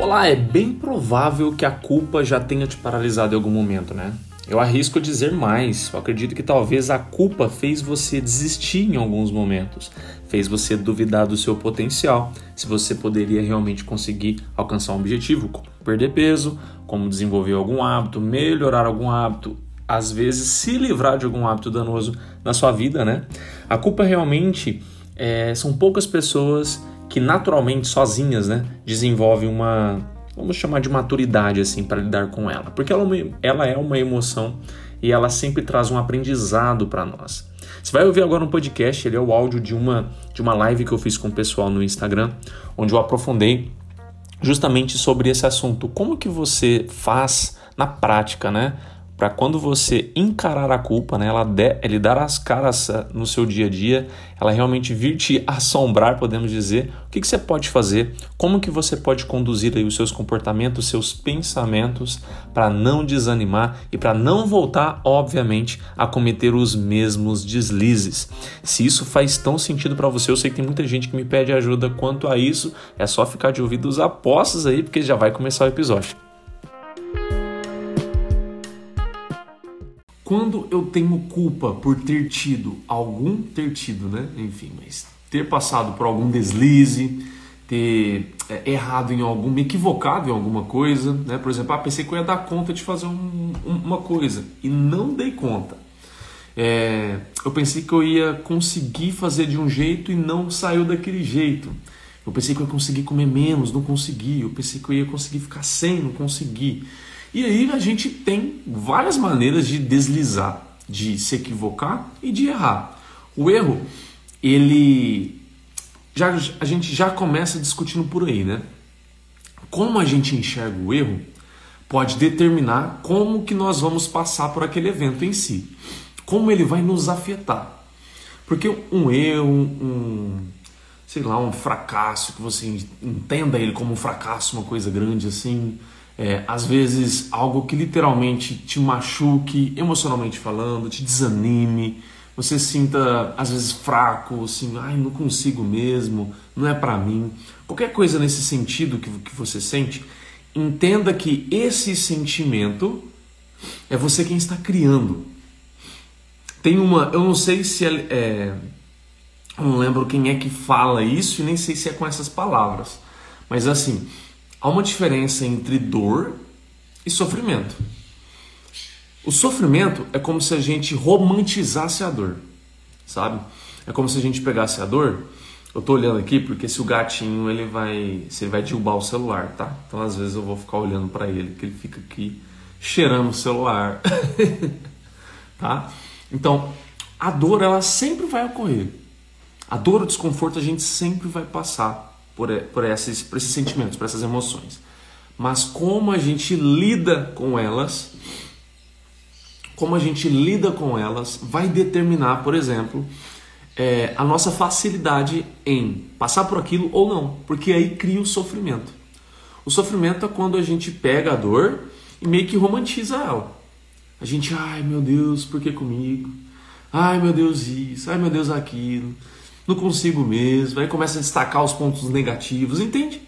Olá, é bem provável que a culpa já tenha te paralisado em algum momento, né? Eu arrisco dizer mais. Eu acredito que talvez a culpa fez você desistir em alguns momentos, fez você duvidar do seu potencial, se você poderia realmente conseguir alcançar um objetivo, como perder peso, como desenvolver algum hábito, melhorar algum hábito, às vezes se livrar de algum hábito danoso na sua vida, né? A culpa realmente é, são poucas pessoas que naturalmente sozinhas, né, desenvolvem uma, vamos chamar de maturidade assim para lidar com ela, porque ela, é ela é uma emoção e ela sempre traz um aprendizado para nós. Você vai ouvir agora um podcast, ele é o áudio de uma de uma live que eu fiz com o pessoal no Instagram, onde eu aprofundei justamente sobre esse assunto, como que você faz na prática, né? Para quando você encarar a culpa, né, ela, de, ele dar as caras eh, no seu dia a dia, ela realmente vir te assombrar, podemos dizer, o que, que você pode fazer, como que você pode conduzir aí os seus comportamentos, seus pensamentos para não desanimar e para não voltar, obviamente, a cometer os mesmos deslizes. Se isso faz tão sentido para você, eu sei que tem muita gente que me pede ajuda quanto a isso, é só ficar de ouvidos apostos aí, porque já vai começar o episódio. Quando eu tenho culpa por ter tido algum, ter tido, né? Enfim, mas ter passado por algum deslize, ter é, errado em algum, me equivocado em alguma coisa, né? Por exemplo, ah, pensei que eu ia dar conta de fazer um, uma coisa e não dei conta. É, eu pensei que eu ia conseguir fazer de um jeito e não saiu daquele jeito. Eu pensei que eu ia conseguir comer menos, não consegui. Eu pensei que eu ia conseguir ficar sem, não consegui. E aí a gente tem várias maneiras de deslizar, de se equivocar e de errar. O erro, ele já a gente já começa discutindo por aí, né? Como a gente enxerga o erro pode determinar como que nós vamos passar por aquele evento em si, como ele vai nos afetar. Porque um erro, um, sei lá, um fracasso que você entenda ele como um fracasso, uma coisa grande assim, é, às vezes algo que literalmente te machuque emocionalmente falando, te desanime, você sinta às vezes fraco, assim, ai, não consigo mesmo, não é para mim. Qualquer coisa nesse sentido que, que você sente, entenda que esse sentimento é você quem está criando. Tem uma, eu não sei se é, é eu não lembro quem é que fala isso e nem sei se é com essas palavras, mas assim, há uma diferença entre dor e sofrimento. O sofrimento é como se a gente romantizasse a dor, sabe? É como se a gente pegasse a dor. Eu tô olhando aqui porque se o gatinho ele vai, se ele vai derrubar o celular, tá? Então às vezes eu vou ficar olhando para ele, que ele fica aqui cheirando o celular, tá? Então a dor ela sempre vai ocorrer. A dor, o desconforto a gente sempre vai passar por, por, esses, por esses sentimentos, por essas emoções. Mas como a gente lida com elas, como a gente lida com elas, vai determinar, por exemplo, é, a nossa facilidade em passar por aquilo ou não, porque aí cria o sofrimento. O sofrimento é quando a gente pega a dor e meio que romantiza ela. A gente, ai meu Deus, por que comigo? Ai meu Deus, isso, ai meu Deus, aquilo não consigo mesmo, aí começa a destacar os pontos negativos, entende?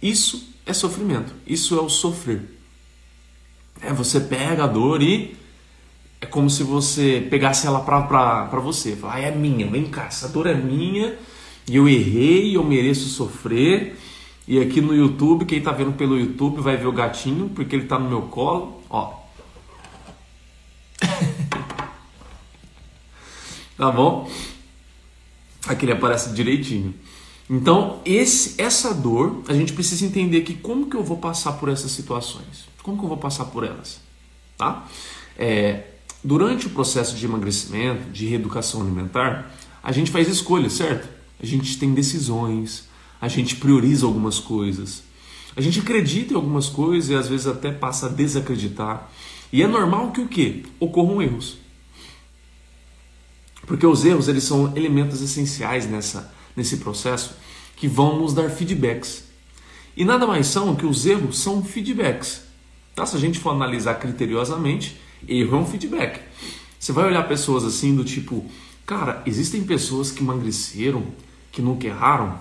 Isso é sofrimento, isso é o sofrer. É você pega a dor e é como se você pegasse ela pra, pra, pra você, falar, ah, é minha, vem cá, essa dor é minha, e eu errei, eu mereço sofrer. E aqui no YouTube, quem tá vendo pelo YouTube vai ver o gatinho, porque ele tá no meu colo, ó. tá bom? Aqui ele aparece direitinho. Então, esse, essa dor, a gente precisa entender que como que eu vou passar por essas situações? Como que eu vou passar por elas? Tá? É, durante o processo de emagrecimento, de reeducação alimentar, a gente faz escolhas, certo? A gente tem decisões, a gente prioriza algumas coisas, a gente acredita em algumas coisas e às vezes até passa a desacreditar. E é normal que o quê? Ocorram erros. Porque os erros eles são elementos essenciais nessa, nesse processo que vão nos dar feedbacks. E nada mais são que os erros são feedbacks. Tá? Se a gente for analisar criteriosamente, erro é um feedback. Você vai olhar pessoas assim do tipo, cara, existem pessoas que emagreceram, que nunca erraram.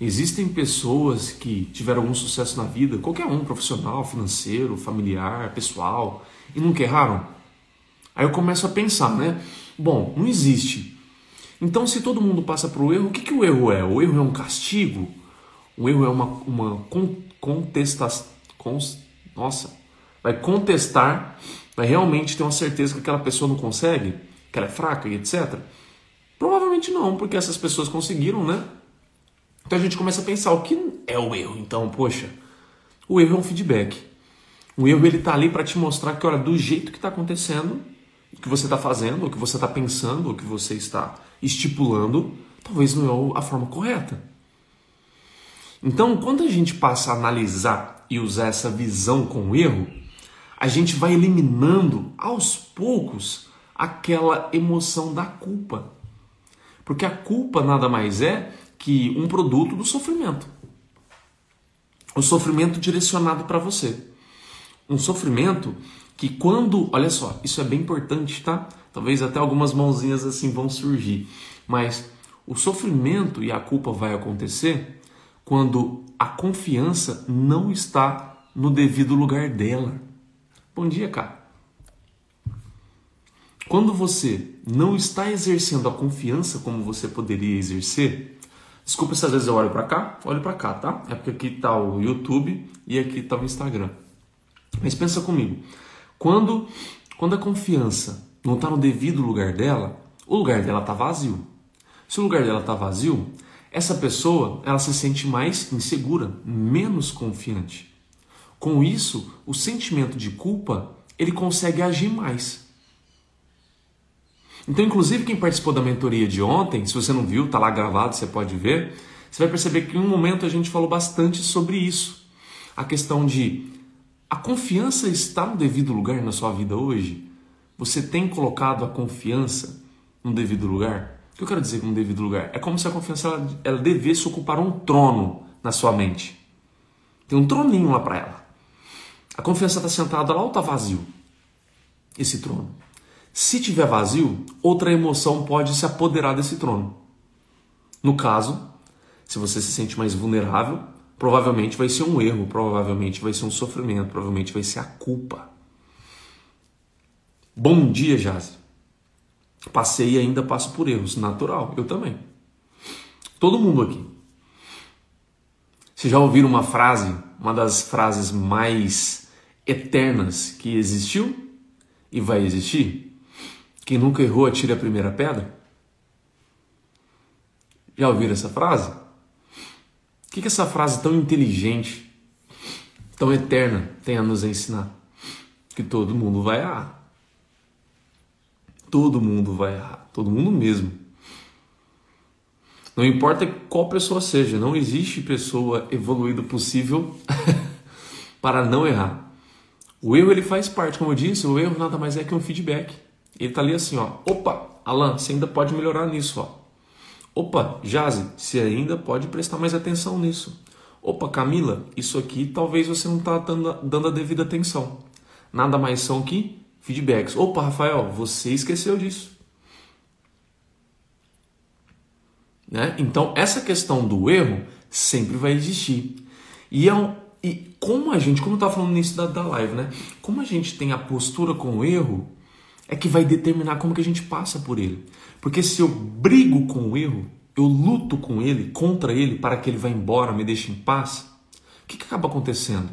Existem pessoas que tiveram algum sucesso na vida, qualquer um, profissional, financeiro, familiar, pessoal, e nunca erraram? Aí eu começo a pensar, né? Bom, não existe. Então, se todo mundo passa por o erro, o que, que o erro é? O erro é um castigo? O erro é uma, uma contestação. Cons, nossa, vai contestar, vai realmente ter uma certeza que aquela pessoa não consegue, que ela é fraca e etc. Provavelmente não, porque essas pessoas conseguiram, né? Então a gente começa a pensar o que é o erro. Então, poxa, o erro é um feedback. O erro ele tá ali para te mostrar que, olha, do jeito que está acontecendo, que você está fazendo, o que você está pensando, o que você está estipulando, talvez não é a forma correta. Então, quando a gente passa a analisar e usar essa visão com o erro, a gente vai eliminando aos poucos aquela emoção da culpa. Porque a culpa nada mais é que um produto do sofrimento. O sofrimento direcionado para você. Um sofrimento que quando, olha só, isso é bem importante, tá? Talvez até algumas mãozinhas assim vão surgir, mas o sofrimento e a culpa vai acontecer quando a confiança não está no devido lugar dela. Bom dia, cara. Quando você não está exercendo a confiança como você poderia exercer, desculpa se às vezes eu olho para cá, olho para cá, tá? É porque aqui está o YouTube e aqui está o Instagram. Mas pensa comigo, quando quando a confiança não está no devido lugar dela, o lugar dela está vazio. Se o lugar dela está vazio, essa pessoa ela se sente mais insegura, menos confiante. Com isso, o sentimento de culpa ele consegue agir mais. Então, inclusive, quem participou da mentoria de ontem, se você não viu, está lá gravado, você pode ver, você vai perceber que em um momento a gente falou bastante sobre isso. A questão de a confiança está no devido lugar na sua vida hoje? Você tem colocado a confiança no devido lugar? O que eu quero dizer com um devido lugar? É como se a confiança ela, ela devesse ocupar um trono na sua mente. Tem um troninho lá para ela. A confiança está sentada lá ou está vazio? Esse trono. Se tiver vazio, outra emoção pode se apoderar desse trono. No caso, se você se sente mais vulnerável, provavelmente vai ser um erro, provavelmente vai ser um sofrimento, provavelmente vai ser a culpa. Bom dia, Jazzy. Passei e ainda passo por erros. Natural, eu também. Todo mundo aqui. Vocês já ouviram uma frase, uma das frases mais eternas que existiu e vai existir? Quem nunca errou, atire a primeira pedra? Já ouviram essa frase? Que, que essa frase tão inteligente, tão eterna tem a nos ensinar? Que todo mundo vai errar. Todo mundo vai errar, todo mundo mesmo. Não importa qual pessoa seja, não existe pessoa evoluída possível para não errar. O erro ele faz parte, como eu disse, o erro nada mais é que um feedback. Ele tá ali assim, ó. Opa, Alan, você ainda pode melhorar nisso, ó. Opa, Jaze, você ainda pode prestar mais atenção nisso. Opa, Camila, isso aqui talvez você não está dando, dando a devida atenção. Nada mais são que feedbacks. Opa, Rafael, você esqueceu disso. Né? Então, essa questão do erro sempre vai existir. E, é um, e como a gente, como eu estava falando no início da, da live, né? como a gente tem a postura com o erro, é que vai determinar como que a gente passa por ele. Porque se eu brigo com o erro, eu luto com ele, contra ele, para que ele vá embora, me deixe em paz, o que, que acaba acontecendo?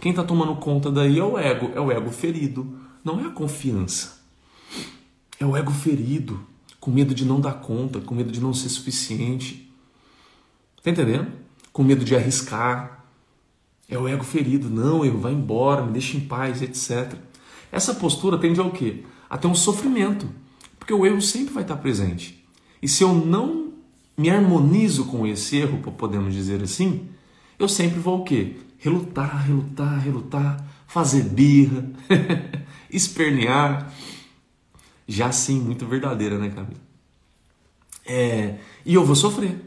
Quem está tomando conta daí é o ego, é o ego ferido, não é a confiança. É o ego ferido, com medo de não dar conta, com medo de não ser suficiente. Tá entendendo? Com medo de arriscar. É o ego ferido. Não, eu vai embora, me deixa em paz, etc. Essa postura tende ao quê? A ter um sofrimento. Porque o erro sempre vai estar presente. E se eu não me harmonizo com esse erro, podemos dizer assim, eu sempre vou o quê? Relutar, relutar, relutar, fazer birra, espernear. Já sim, muito verdadeira, né, Camila? É, e eu vou sofrer.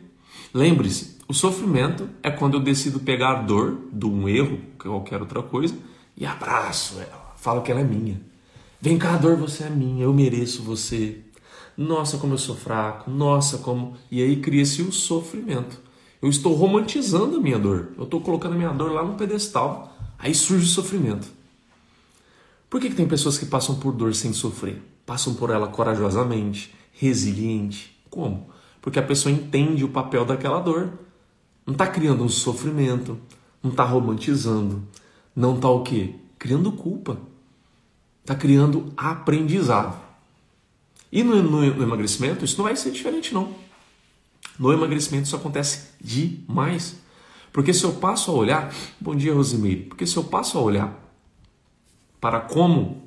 Lembre-se, o sofrimento é quando eu decido pegar a dor de um erro, qualquer outra coisa, e abraço ela, falo que ela é minha. Vem cá, dor, você é minha, eu mereço você. Nossa, como eu sou fraco, nossa, como. E aí cria-se o sofrimento. Eu estou romantizando a minha dor. Eu estou colocando a minha dor lá no pedestal. Aí surge o sofrimento. Por que, que tem pessoas que passam por dor sem sofrer? Passam por ela corajosamente, resiliente. Como? Porque a pessoa entende o papel daquela dor. Não está criando um sofrimento, não está romantizando, não está o quê? Criando culpa. Está criando aprendizado. E no, no, emagrecimento isso não vai ser diferente não. No emagrecimento isso acontece demais. Porque se eu passo a olhar, bom dia Rosimeire, porque se eu passo a olhar para como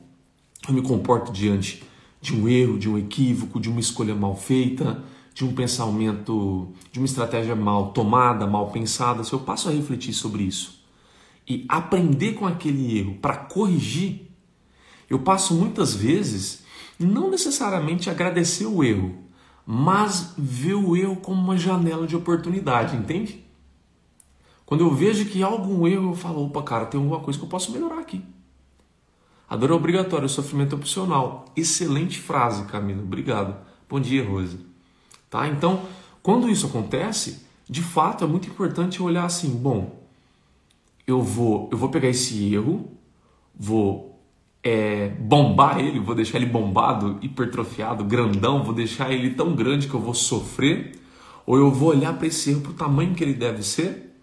eu me comporto diante de um erro, de um equívoco, de uma escolha mal feita, de um pensamento, de uma estratégia mal tomada, mal pensada, se eu passo a refletir sobre isso e aprender com aquele erro para corrigir, eu passo muitas vezes não necessariamente agradecer o erro, mas ver o erro como uma janela de oportunidade, entende? Quando eu vejo que há algum erro, eu falo, opa, cara, tem alguma coisa que eu posso melhorar aqui. A dor é obrigatória, o sofrimento é opcional. Excelente frase, Camila. Obrigado. Bom dia, Rose. Tá? Então, quando isso acontece, de fato é muito importante olhar assim, bom, eu vou, eu vou pegar esse erro, vou é, bombar ele, vou deixar ele bombado, hipertrofiado, grandão, vou deixar ele tão grande que eu vou sofrer, ou eu vou olhar para esse erro para o tamanho que ele deve ser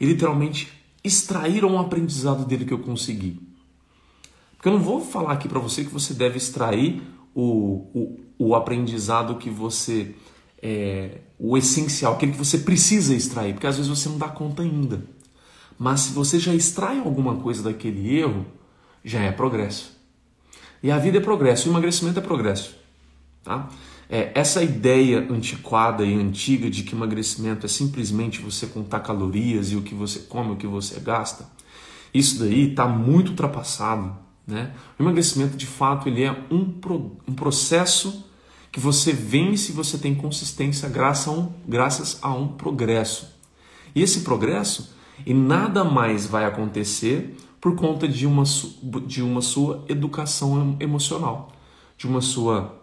e literalmente extrair um aprendizado dele que eu consegui. Porque eu não vou falar aqui para você que você deve extrair o, o, o aprendizado que você. É, o essencial, aquele que você precisa extrair, porque às vezes você não dá conta ainda. Mas se você já extrai alguma coisa daquele erro, já é progresso. E a vida é progresso, o emagrecimento é progresso. Tá? É, essa ideia antiquada e antiga de que emagrecimento é simplesmente você contar calorias e o que você come, o que você gasta, isso daí está muito ultrapassado. Né? O emagrecimento, de fato, ele é um, pro, um processo que você vence se você tem consistência graças a, um, graças a um progresso. E esse progresso, e nada mais vai acontecer por conta de uma, de uma sua educação emocional, de uma sua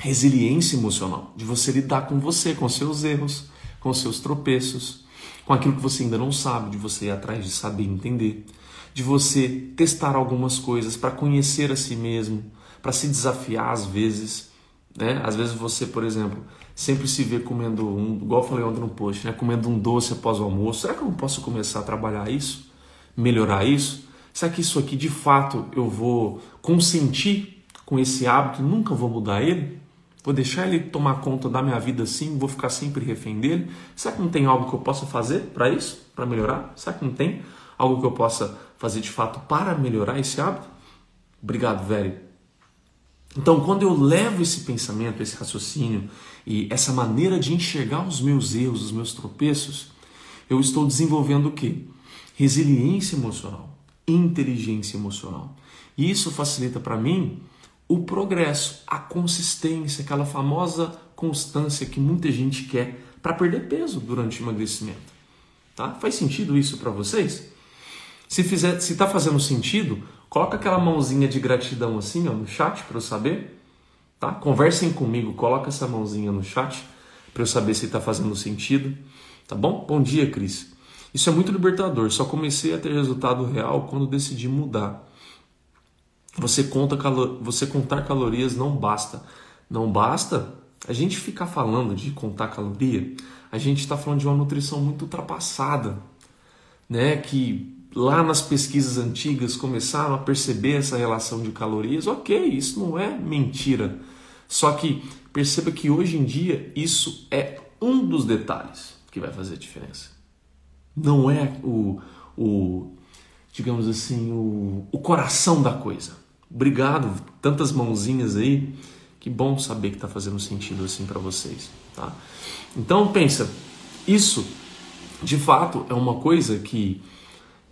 resiliência emocional, de você lidar com você, com seus erros, com seus tropeços, com aquilo que você ainda não sabe, de você ir atrás de saber entender de você testar algumas coisas para conhecer a si mesmo, para se desafiar às vezes. Né? Às vezes você, por exemplo, sempre se vê comendo um, igual eu falei ontem no post, né? comendo um doce após o almoço. Será que eu não posso começar a trabalhar isso? Melhorar isso? Será que isso aqui de fato eu vou consentir com esse hábito nunca vou mudar ele? Vou deixar ele tomar conta da minha vida assim, vou ficar sempre refém dele? Será que não tem algo que eu possa fazer para isso? Para melhorar? Será que não tem algo que eu possa fazer de fato para melhorar esse hábito? Obrigado, velho. Então, quando eu levo esse pensamento, esse raciocínio e essa maneira de enxergar os meus erros, os meus tropeços, eu estou desenvolvendo o quê? Resiliência emocional, inteligência emocional. E isso facilita para mim o progresso, a consistência, aquela famosa constância que muita gente quer para perder peso durante o emagrecimento. Tá? Faz sentido isso para vocês? Se fizer, se está fazendo sentido, coloca aquela mãozinha de gratidão assim ó, no chat para eu saber. Tá? Conversem comigo, coloca essa mãozinha no chat para eu saber se está fazendo sentido. Tá bom? Bom dia, Cris. Isso é muito libertador. Só comecei a ter resultado real quando decidi mudar. Você conta você contar calorias não basta. Não basta a gente ficar falando de contar caloria. A gente está falando de uma nutrição muito ultrapassada, né? Que lá nas pesquisas antigas começaram a perceber essa relação de calorias, ok, isso não é mentira. Só que perceba que hoje em dia isso é um dos detalhes que vai fazer a diferença. Não é o, o digamos assim, o, o coração da coisa. Obrigado, tantas mãozinhas aí. Que bom saber que está fazendo sentido assim para vocês, tá? Então pensa, isso de fato é uma coisa que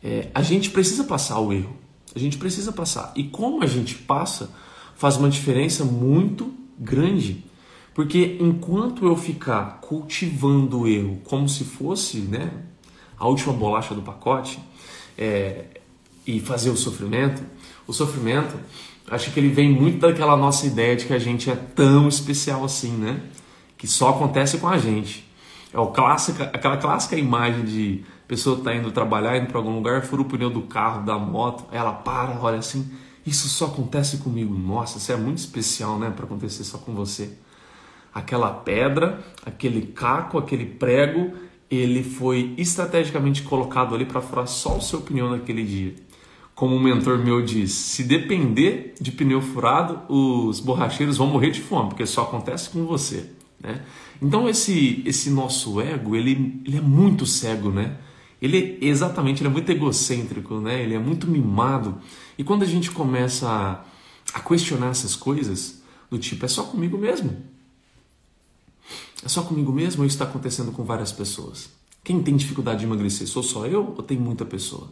é, a gente precisa passar o erro. A gente precisa passar. E como a gente passa, faz uma diferença muito grande. Porque enquanto eu ficar cultivando o erro como se fosse né, a última bolacha do pacote é, e fazer o sofrimento, o sofrimento, acho que ele vem muito daquela nossa ideia de que a gente é tão especial assim, né? Que só acontece com a gente. É o clássica, aquela clássica imagem de pessoa tá indo trabalhar, indo para algum lugar, fura o pneu do carro, da moto, ela para, olha assim, isso só acontece comigo. Nossa, isso é muito especial, né, para acontecer só com você. Aquela pedra, aquele caco, aquele prego, ele foi estrategicamente colocado ali para furar só o seu pneu naquele dia. Como um mentor meu diz, se depender de pneu furado, os borracheiros vão morrer de fome, porque só acontece com você. Né? Então esse esse nosso ego ele, ele é muito cego, né? Ele exatamente ele é muito egocêntrico, né? Ele é muito mimado. E quando a gente começa a, a questionar essas coisas, do tipo é só comigo mesmo, é só comigo mesmo ou isso está acontecendo com várias pessoas? Quem tem dificuldade de emagrecer? Sou só eu ou tem muita pessoa?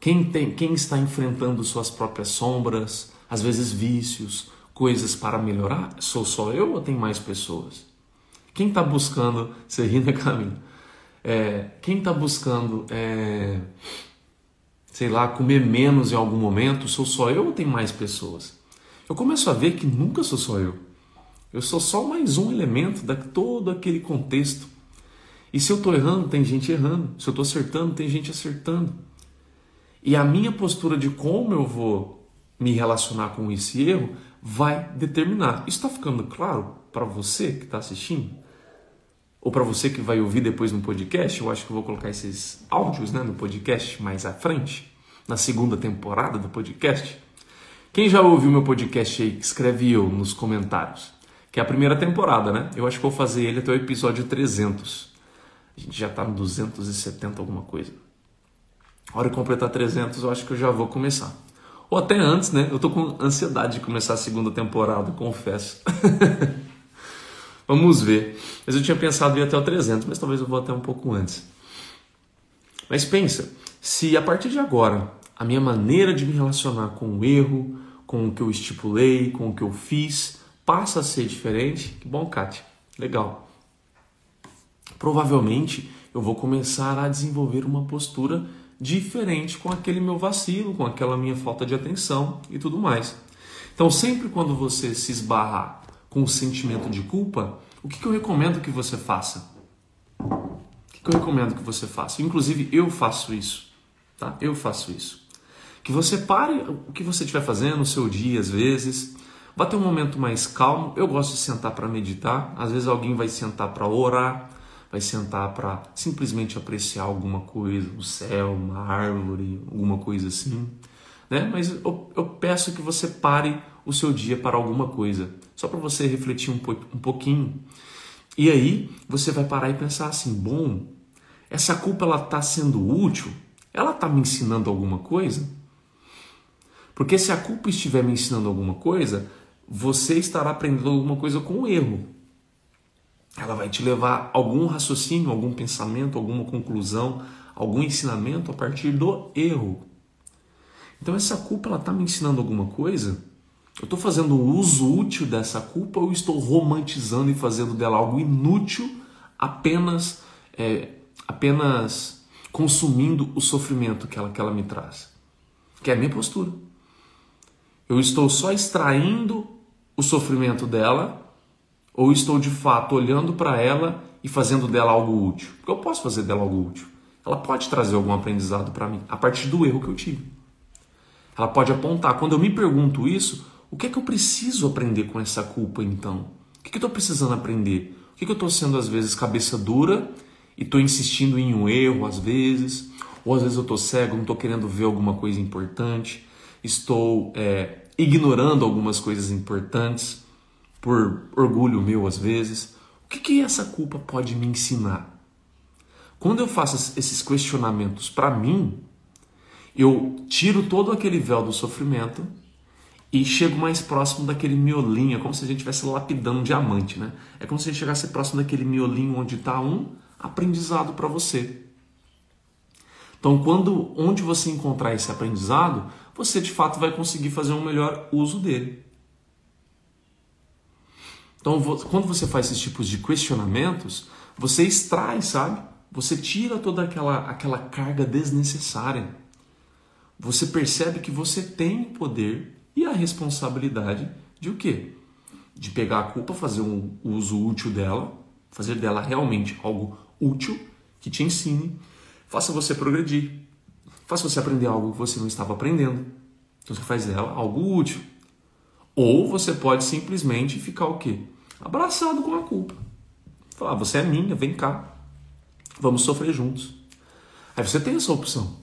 Quem, tem, quem está enfrentando suas próprias sombras, às vezes vícios, coisas para melhorar? Sou só eu ou tem mais pessoas? Quem está buscando, você ri, né, Camila? É, quem está buscando, é, sei lá, comer menos em algum momento, sou só eu ou tem mais pessoas? Eu começo a ver que nunca sou só eu. Eu sou só mais um elemento de todo aquele contexto. E se eu estou errando, tem gente errando. Se eu estou acertando, tem gente acertando. E a minha postura de como eu vou me relacionar com esse erro vai determinar. Está ficando claro para você que está assistindo? Ou para você que vai ouvir depois no podcast? Eu acho que eu vou colocar esses áudios né, no podcast mais à frente, na segunda temporada do podcast. Quem já ouviu meu podcast aí, escreve eu nos comentários. Que é a primeira temporada, né? Eu acho que vou fazer ele até o episódio 300. A gente já está no 270 alguma coisa. A hora de completar 300, eu acho que eu já vou começar. Ou até antes, né? Eu tô com ansiedade de começar a segunda temporada, confesso. Vamos ver. Mas eu tinha pensado em ir até o 300, mas talvez eu vou até um pouco antes. Mas pensa, se a partir de agora a minha maneira de me relacionar com o erro, com o que eu estipulei, com o que eu fiz, passa a ser diferente, que bom, Kátia. Legal. Provavelmente eu vou começar a desenvolver uma postura diferente com aquele meu vacilo, com aquela minha falta de atenção e tudo mais. Então, sempre quando você se esbarrar com o sentimento de culpa, o que, que eu recomendo que você faça? O que, que eu recomendo que você faça? Inclusive, eu faço isso, tá? Eu faço isso. Que você pare o que você estiver fazendo no seu dia, às vezes, vá ter um momento mais calmo. Eu gosto de sentar para meditar. Às vezes alguém vai sentar para orar vai sentar para simplesmente apreciar alguma coisa, o céu, uma árvore, alguma coisa assim. Né? Mas eu, eu peço que você pare o seu dia para alguma coisa, só para você refletir um, um pouquinho. E aí você vai parar e pensar assim: bom, essa culpa ela está sendo útil? Ela está me ensinando alguma coisa? Porque se a culpa estiver me ensinando alguma coisa, você estará aprendendo alguma coisa com o erro ela vai te levar algum raciocínio, algum pensamento, alguma conclusão, algum ensinamento a partir do erro. Então essa culpa ela está me ensinando alguma coisa? Eu estou fazendo um uso útil dessa culpa ou estou romantizando e fazendo dela algo inútil, apenas é, apenas consumindo o sofrimento que ela, que ela me traz? Que é a minha postura. Eu estou só extraindo o sofrimento dela ou estou de fato olhando para ela e fazendo dela algo útil? Porque eu posso fazer dela algo útil. Ela pode trazer algum aprendizado para mim a partir do erro que eu tive. Ela pode apontar. Quando eu me pergunto isso, o que é que eu preciso aprender com essa culpa então? O que, é que eu estou precisando aprender? O que, é que eu estou sendo às vezes cabeça dura e estou insistindo em um erro às vezes? Ou às vezes eu estou cego, não estou querendo ver alguma coisa importante, estou é, ignorando algumas coisas importantes por orgulho meu às vezes. O que, que essa culpa pode me ensinar? Quando eu faço esses questionamentos para mim, eu tiro todo aquele véu do sofrimento e chego mais próximo daquele miolinho, é como se a gente estivesse lapidando um diamante, né? É como se a gente chegasse próximo daquele miolinho onde está um aprendizado para você. Então, quando onde você encontrar esse aprendizado, você de fato vai conseguir fazer um melhor uso dele. Então, quando você faz esses tipos de questionamentos, você extrai, sabe? Você tira toda aquela, aquela carga desnecessária. Você percebe que você tem o poder e a responsabilidade de o quê? De pegar a culpa, fazer um uso útil dela, fazer dela realmente algo útil, que te ensine, faça você progredir, faça você aprender algo que você não estava aprendendo. Então você faz dela algo útil. Ou você pode simplesmente ficar o quê? Abraçado com a culpa. Falar, ah, você é minha, vem cá. Vamos sofrer juntos. Aí você tem essa opção.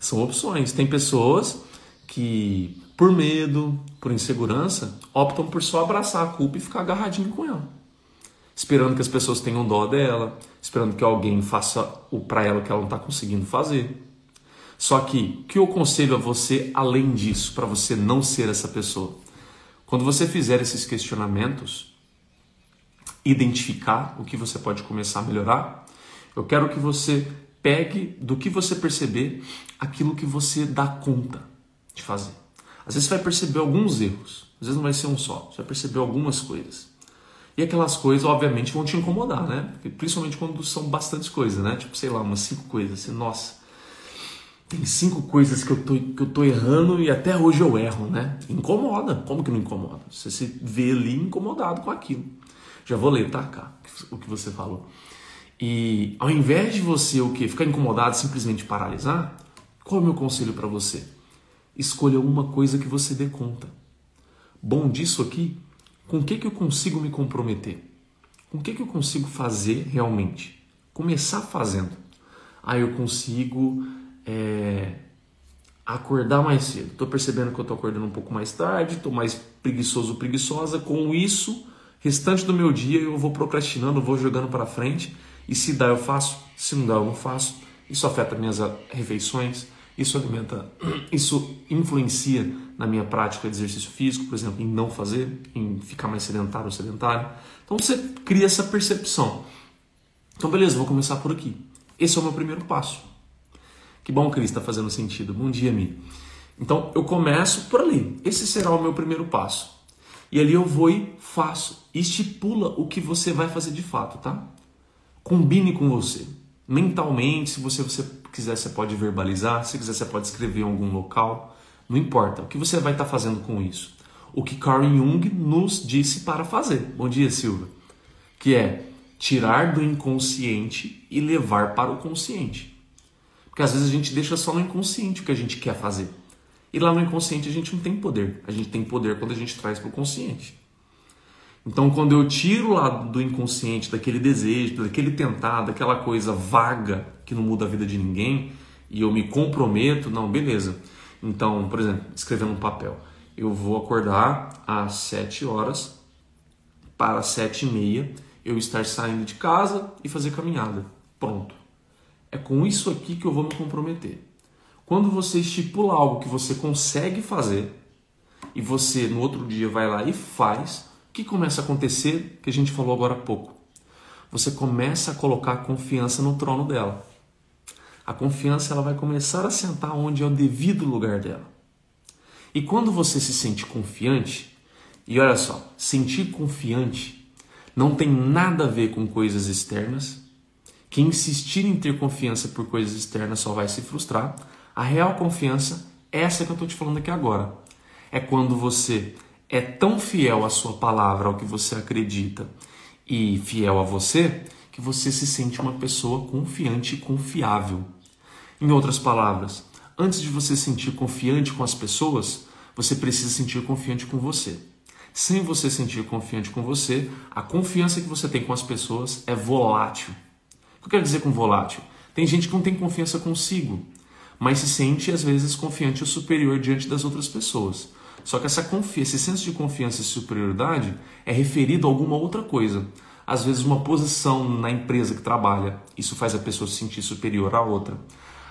São opções. Tem pessoas que, por medo, por insegurança, optam por só abraçar a culpa e ficar agarradinho com ela. Esperando que as pessoas tenham dó dela, esperando que alguém faça o para ela que ela não está conseguindo fazer. Só que, o que eu aconselho a você além disso, para você não ser essa pessoa? Quando você fizer esses questionamentos, identificar o que você pode começar a melhorar, eu quero que você pegue do que você perceber aquilo que você dá conta de fazer. Às vezes você vai perceber alguns erros, às vezes não vai ser um só, você vai perceber algumas coisas. E aquelas coisas, obviamente, vão te incomodar, né? Principalmente quando são bastantes coisas, né? Tipo, sei lá, umas cinco coisas. Assim, nossa, tem cinco coisas que eu, tô, que eu tô errando e até hoje eu erro, né? Incomoda. Como que não incomoda? Você se vê ali incomodado com aquilo. Já vou ler, tá, cá, o que você falou. E ao invés de você o que ficar incomodado, simplesmente paralisar, qual é o meu conselho para você? Escolha uma coisa que você dê conta. Bom disso aqui, com o que, que eu consigo me comprometer? Com o que, que eu consigo fazer realmente? Começar fazendo. Aí eu consigo é, acordar mais cedo. Estou percebendo que eu estou acordando um pouco mais tarde, estou mais preguiçoso, preguiçosa. Com isso, restante do meu dia eu vou procrastinando, vou jogando para frente. E se dá eu faço, se não dá eu não faço. Isso afeta minhas refeições, isso alimenta, isso influencia na minha prática de exercício físico, por exemplo, em não fazer, em ficar mais sedentário ou sedentário. Então você cria essa percepção. Então beleza, vou começar por aqui. Esse é o meu primeiro passo. Que bom que ele está fazendo sentido. Bom dia, Mi. Então eu começo por ali. Esse será o meu primeiro passo. E ali eu vou e faço. Estipula o que você vai fazer de fato, tá? Combine com você. Mentalmente, se você, você quiser, você pode verbalizar. Se quiser, você pode escrever em algum local. Não importa. O que você vai estar fazendo com isso? O que Carl Jung nos disse para fazer. Bom dia, Silva. Que é tirar do inconsciente e levar para o consciente. Porque às vezes a gente deixa só no inconsciente o que a gente quer fazer. E lá no inconsciente a gente não tem poder. A gente tem poder quando a gente traz para o consciente. Então, quando eu tiro lá do inconsciente, daquele desejo, daquele tentar, daquela coisa vaga que não muda a vida de ninguém, e eu me comprometo, não, beleza. Então, por exemplo, escrevendo um papel. Eu vou acordar às 7 horas para 7 e meia eu estar saindo de casa e fazer caminhada. Pronto. É com isso aqui que eu vou me comprometer. Quando você estipula algo que você consegue fazer e você no outro dia vai lá e faz, o que começa a acontecer que a gente falou agora há pouco? Você começa a colocar a confiança no trono dela. A confiança ela vai começar a sentar onde é o devido lugar dela. E quando você se sente confiante, e olha só, sentir confiante não tem nada a ver com coisas externas, que insistir em ter confiança por coisas externas só vai se frustrar. A real confiança é essa que eu estou te falando aqui agora. É quando você é tão fiel à sua palavra, ao que você acredita, e fiel a você, que você se sente uma pessoa confiante e confiável. Em outras palavras, antes de você sentir confiante com as pessoas, você precisa sentir confiante com você. Sem você sentir confiante com você, a confiança que você tem com as pessoas é volátil que eu quero dizer com volátil? Tem gente que não tem confiança consigo, mas se sente às vezes confiante ou superior diante das outras pessoas. Só que essa esse senso de confiança e superioridade é referido a alguma outra coisa. Às vezes uma posição na empresa que trabalha, isso faz a pessoa se sentir superior à outra.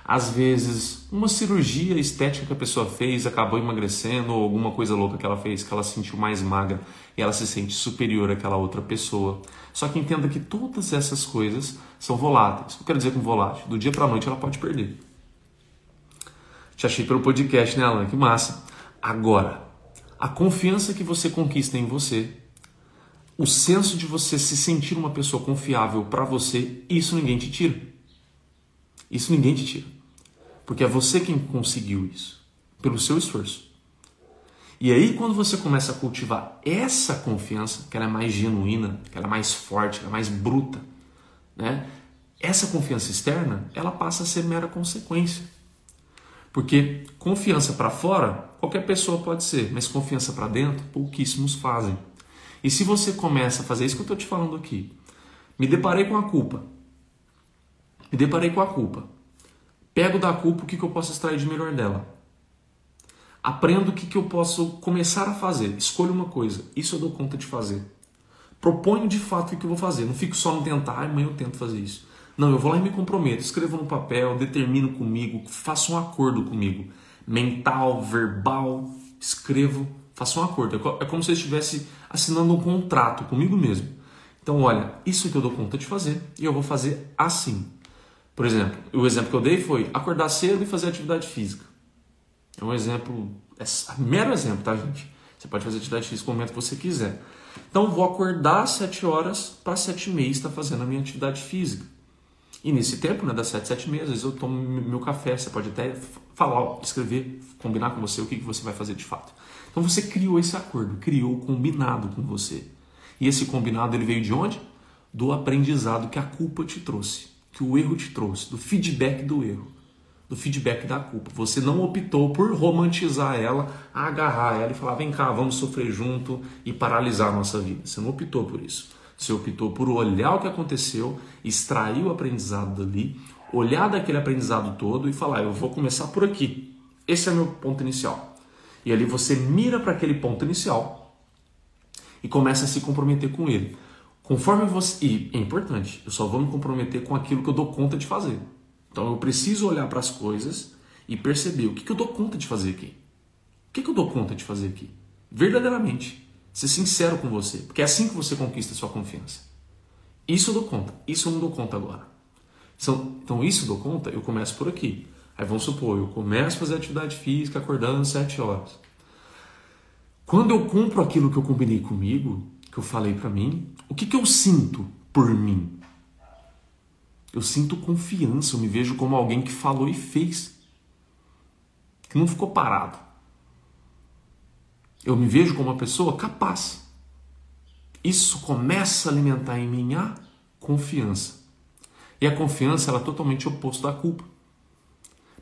Às vezes, uma cirurgia estética que a pessoa fez acabou emagrecendo, ou alguma coisa louca que ela fez que ela se sentiu mais magra e ela se sente superior àquela outra pessoa. Só que entenda que todas essas coisas são voláteis. O que eu quero dizer com volátil? Do dia para a noite ela pode perder. Te achei pelo podcast, né, Alan? Que massa. Agora, a confiança que você conquista em você, o senso de você se sentir uma pessoa confiável para você, isso ninguém te tira. Isso ninguém te tira. Porque é você quem conseguiu isso, pelo seu esforço. E aí, quando você começa a cultivar essa confiança, que ela é mais genuína, que ela é mais forte, que ela é mais bruta, né? Essa confiança externa, ela passa a ser mera consequência. Porque confiança para fora, qualquer pessoa pode ser, mas confiança para dentro, pouquíssimos fazem. E se você começa a fazer isso que eu estou te falando aqui, me deparei com a culpa. Me deparei com a culpa. Pego da culpa o que, que eu posso extrair de melhor dela. Aprendo o que, que eu posso começar a fazer. Escolho uma coisa. Isso eu dou conta de fazer. Proponho de fato o que eu vou fazer. Não fico só no tentar, amanhã eu tento fazer isso. Não, eu vou lá e me comprometo. Escrevo no papel, determino comigo, faço um acordo comigo. Mental, verbal, escrevo, faço um acordo. É, é como se eu estivesse assinando um contrato comigo mesmo. Então, olha, isso que eu dou conta de fazer e eu vou fazer assim. Por exemplo, o exemplo que eu dei foi acordar cedo e fazer atividade física. É um exemplo, é mero exemplo, tá, gente? Você pode fazer atividade física no momento que você quiser. Então, vou acordar às 7 horas para 7 e meia estar fazendo a minha atividade física. E nesse tempo, né, das 7, 7 e meia, às vezes eu tomo meu café, você pode até falar, escrever, combinar com você o que você vai fazer de fato. Então você criou esse acordo, criou o combinado com você. E esse combinado ele veio de onde? Do aprendizado que a culpa te trouxe, que o erro te trouxe, do feedback do erro do feedback da culpa. Você não optou por romantizar ela, agarrar ela e falar: vem cá, vamos sofrer junto e paralisar a nossa vida. Você não optou por isso. Você optou por olhar o que aconteceu, extrair o aprendizado dali, olhar daquele aprendizado todo e falar: eu vou começar por aqui. Esse é meu ponto inicial. E ali você mira para aquele ponto inicial e começa a se comprometer com ele. Conforme você. E é importante, eu só vou me comprometer com aquilo que eu dou conta de fazer. Então eu preciso olhar para as coisas e perceber o que, que eu dou conta de fazer aqui. O que, que eu dou conta de fazer aqui? Verdadeiramente. Ser sincero com você. Porque é assim que você conquista a sua confiança. Isso eu dou conta. Isso eu não dou conta agora. Então, isso eu dou conta, eu começo por aqui. Aí vamos supor, eu começo a fazer atividade física acordando às 7 horas. Quando eu cumpro aquilo que eu combinei comigo, que eu falei para mim, o que, que eu sinto por mim? Eu sinto confiança, eu me vejo como alguém que falou e fez, que não ficou parado. Eu me vejo como uma pessoa capaz. Isso começa a alimentar em mim a confiança. E a confiança ela é totalmente oposto da culpa.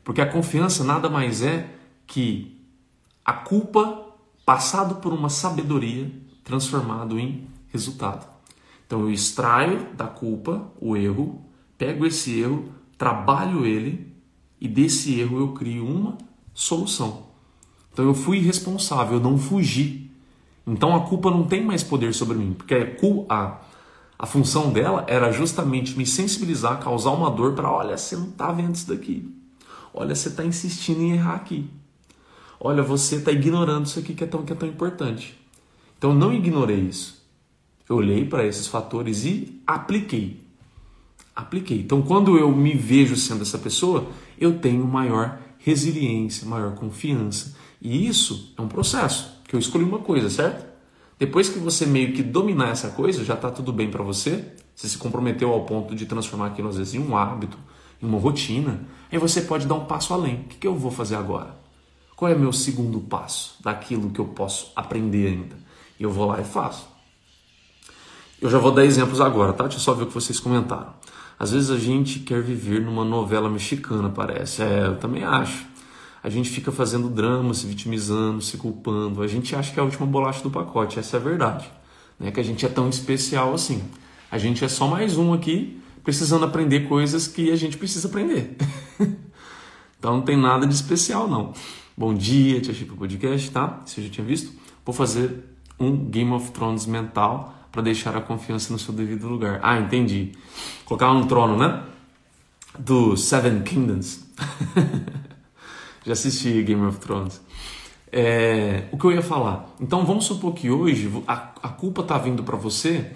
Porque a confiança nada mais é que a culpa passado por uma sabedoria transformado em resultado. Então eu extraio da culpa o erro, pego esse erro, trabalho ele e desse erro eu crio uma solução. Então eu fui responsável, eu não fugi. Então a culpa não tem mais poder sobre mim, porque a, a função dela era justamente me sensibilizar, causar uma dor para, olha, você não está vendo isso daqui. Olha, você está insistindo em errar aqui. Olha, você está ignorando isso aqui que é tão, que é tão importante. Então eu não ignorei isso. Eu olhei para esses fatores e apliquei apliquei. Então, quando eu me vejo sendo essa pessoa, eu tenho maior resiliência, maior confiança. E isso é um processo, que eu escolhi uma coisa, certo? Depois que você meio que dominar essa coisa, já está tudo bem para você, você se comprometeu ao ponto de transformar aquilo às vezes em um hábito, em uma rotina, aí você pode dar um passo além. O que, eu vou fazer agora? Qual é o meu segundo passo daquilo que eu posso aprender ainda? E eu vou lá e faço. Eu já vou dar exemplos agora, tá? Deixa eu só ver o que vocês comentaram. Às vezes a gente quer viver numa novela mexicana, parece. É, eu também acho. A gente fica fazendo drama, se vitimizando, se culpando. A gente acha que é a última bolacha do pacote, essa é a verdade. Né? Que a gente é tão especial assim. A gente é só mais um aqui, precisando aprender coisas que a gente precisa aprender. então não tem nada de especial, não. Bom dia, Tia Chico Podcast, tá? Você já tinha visto? Vou fazer um Game of Thrones mental para deixar a confiança no seu devido lugar. Ah, entendi. Colocar um trono, né? Do Seven Kingdoms. Já assisti Game of Thrones. É, o que eu ia falar? Então vamos supor que hoje a, a culpa está vindo para você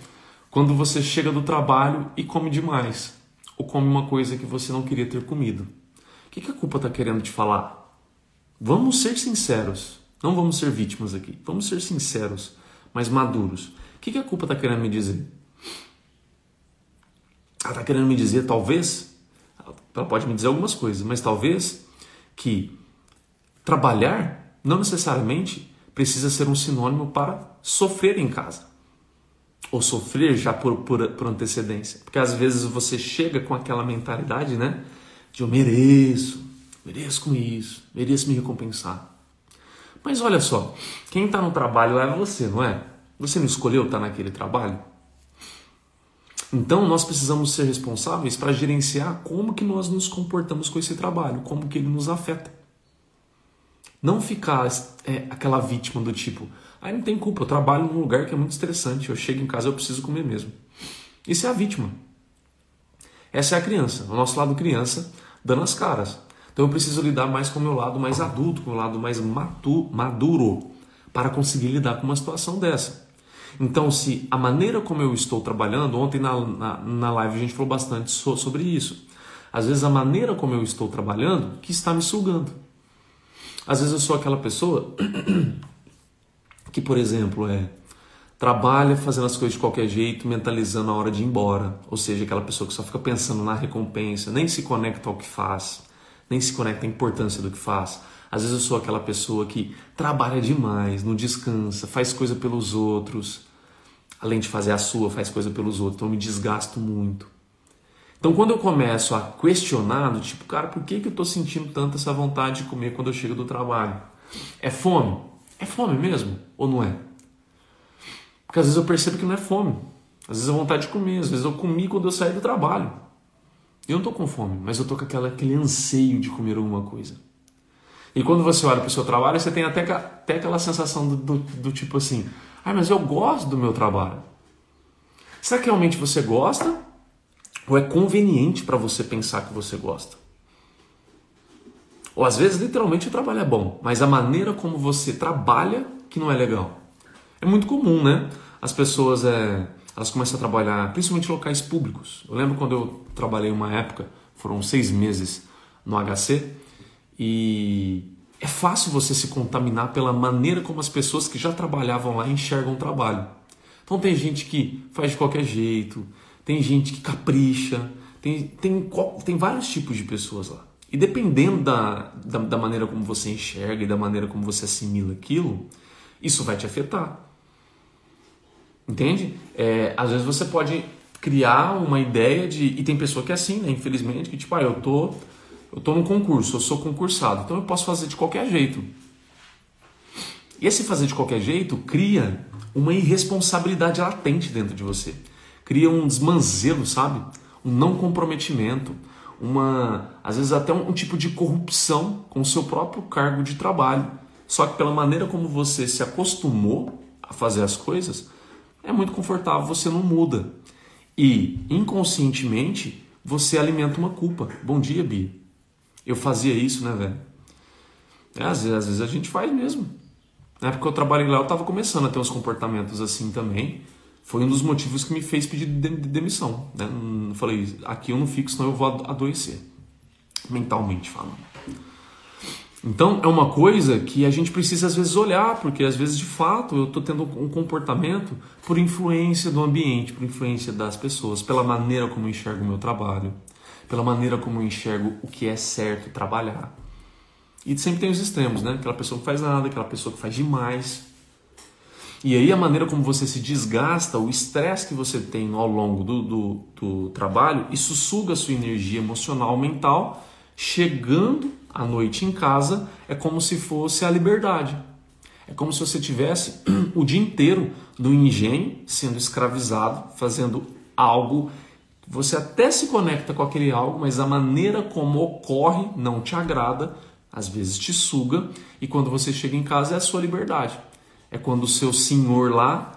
quando você chega do trabalho e come demais. Ou come uma coisa que você não queria ter comido. O que, que a culpa está querendo te falar? Vamos ser sinceros. Não vamos ser vítimas aqui. Vamos ser sinceros, mas maduros. Que, que a culpa está querendo me dizer? Ela está querendo me dizer, talvez, ela pode me dizer algumas coisas, mas talvez que trabalhar não necessariamente precisa ser um sinônimo para sofrer em casa. Ou sofrer já por, por, por antecedência. Porque às vezes você chega com aquela mentalidade, né? De eu mereço, mereço com isso, mereço me recompensar. Mas olha só, quem está no trabalho é você, não é? Você não escolheu estar naquele trabalho? Então nós precisamos ser responsáveis para gerenciar como que nós nos comportamos com esse trabalho, como que ele nos afeta. Não ficar é, aquela vítima do tipo, ah, não tem culpa, eu trabalho num lugar que é muito estressante, eu chego em casa eu preciso comer mesmo. Isso é a vítima. Essa é a criança, o nosso lado criança dando as caras. Então eu preciso lidar mais com o meu lado mais adulto, com o meu lado mais maduro, para conseguir lidar com uma situação dessa. Então, se a maneira como eu estou trabalhando, ontem na, na, na live a gente falou bastante so, sobre isso. Às vezes a maneira como eu estou trabalhando que está me sugando. Às vezes eu sou aquela pessoa que, por exemplo, é trabalha fazendo as coisas de qualquer jeito, mentalizando a hora de ir embora. Ou seja, aquela pessoa que só fica pensando na recompensa, nem se conecta ao que faz nem se conecta à importância do que faz. Às vezes eu sou aquela pessoa que trabalha demais, não descansa, faz coisa pelos outros, além de fazer a sua, faz coisa pelos outros, então eu me desgasto muito. Então quando eu começo a questionar, do tipo, cara, por que, que eu estou sentindo tanta essa vontade de comer quando eu chego do trabalho? É fome? É fome mesmo? Ou não é? Porque às vezes eu percebo que não é fome. Às vezes é vontade de comer, às vezes eu comi quando eu saí do trabalho. Eu não estou com fome, mas eu estou com aquela, aquele anseio de comer alguma coisa. E quando você olha para o seu trabalho, você tem até, até aquela sensação do, do, do tipo assim: ah, mas eu gosto do meu trabalho. Será que realmente você gosta? Ou é conveniente para você pensar que você gosta? Ou às vezes, literalmente, o trabalho é bom, mas a maneira como você trabalha que não é legal. É muito comum, né? As pessoas é, elas começam a trabalhar principalmente em locais públicos. Eu lembro quando eu trabalhei uma época, foram seis meses no HC, e é fácil você se contaminar pela maneira como as pessoas que já trabalhavam lá enxergam o trabalho. Então tem gente que faz de qualquer jeito, tem gente que capricha, tem, tem, tem vários tipos de pessoas lá. E dependendo da, da, da maneira como você enxerga e da maneira como você assimila aquilo, isso vai te afetar. Entende? É, às vezes você pode criar uma ideia de. E tem pessoa que é assim, né? Infelizmente, que tipo, ah, eu tô, eu tô num concurso, eu sou concursado, então eu posso fazer de qualquer jeito. E esse fazer de qualquer jeito cria uma irresponsabilidade latente dentro de você. Cria um desmanzelo, sabe? Um não comprometimento, uma às vezes até um, um tipo de corrupção com o seu próprio cargo de trabalho. Só que pela maneira como você se acostumou a fazer as coisas, é muito confortável, você não muda. E inconscientemente você alimenta uma culpa. Bom dia, Bia. Eu fazia isso, né, velho? É, às, vezes, às vezes a gente faz mesmo. Na época que eu trabalhei lá, eu estava começando a ter uns comportamentos assim também. Foi um dos motivos que me fez pedir de demissão. Né? Eu falei, aqui eu não fico, senão eu vou adoecer. Mentalmente falando. Então é uma coisa que a gente precisa às vezes olhar, porque às vezes de fato eu estou tendo um comportamento por influência do ambiente, por influência das pessoas, pela maneira como eu enxergo o meu trabalho, pela maneira como eu enxergo o que é certo trabalhar. E sempre tem os extremos, né? Aquela pessoa que faz nada, aquela pessoa que faz demais. E aí a maneira como você se desgasta, o estresse que você tem ao longo do, do, do trabalho, isso suga a sua energia emocional, mental, chegando à noite em casa é como se fosse a liberdade. É como se você tivesse o dia inteiro no engenho, sendo escravizado, fazendo algo. Você até se conecta com aquele algo, mas a maneira como ocorre não te agrada, às vezes te suga, e quando você chega em casa é a sua liberdade. É quando o seu senhor lá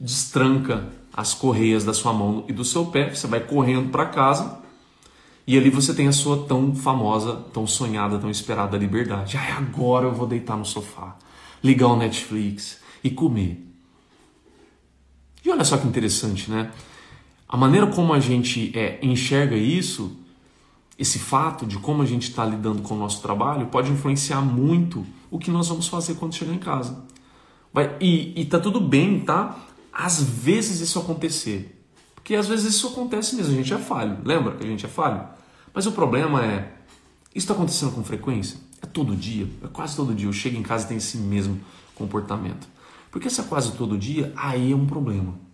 destranca as correias da sua mão e do seu pé, você vai correndo para casa e ali você tem a sua tão famosa, tão sonhada, tão esperada liberdade. Ah, agora eu vou deitar no sofá, ligar o Netflix e comer. E olha só que interessante, né? A maneira como a gente é, enxerga isso, esse fato de como a gente está lidando com o nosso trabalho, pode influenciar muito o que nós vamos fazer quando chegar em casa. Vai, e, e tá tudo bem, tá? Às vezes isso acontecer. Porque às vezes isso acontece mesmo, a gente é falho. Lembra que a gente é falho? Mas o problema é, isso está acontecendo com frequência? É todo dia, é quase todo dia. Eu chego em casa e tem esse mesmo comportamento. Porque se é quase todo dia, aí é um problema.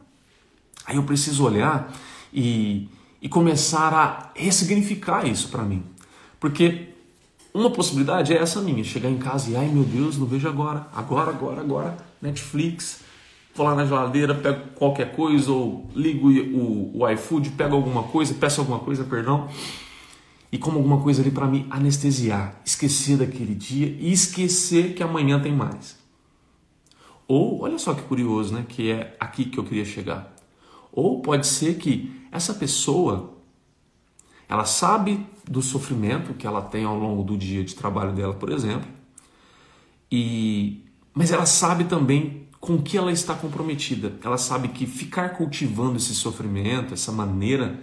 Aí eu preciso olhar e, e começar a ressignificar isso para mim. Porque uma possibilidade é essa minha, chegar em casa e, ai meu Deus, não vejo agora, agora, agora, agora, Netflix, vou lá na geladeira, pego qualquer coisa, ou ligo o, o iFood, pego alguma coisa, peço alguma coisa, perdão, e como alguma coisa ali para me anestesiar, esquecer daquele dia e esquecer que amanhã tem mais. Ou, olha só que curioso, né? Que é aqui que eu queria chegar. Ou pode ser que essa pessoa ela sabe do sofrimento que ela tem ao longo do dia de trabalho dela, por exemplo, e mas ela sabe também com que ela está comprometida. Ela sabe que ficar cultivando esse sofrimento, essa maneira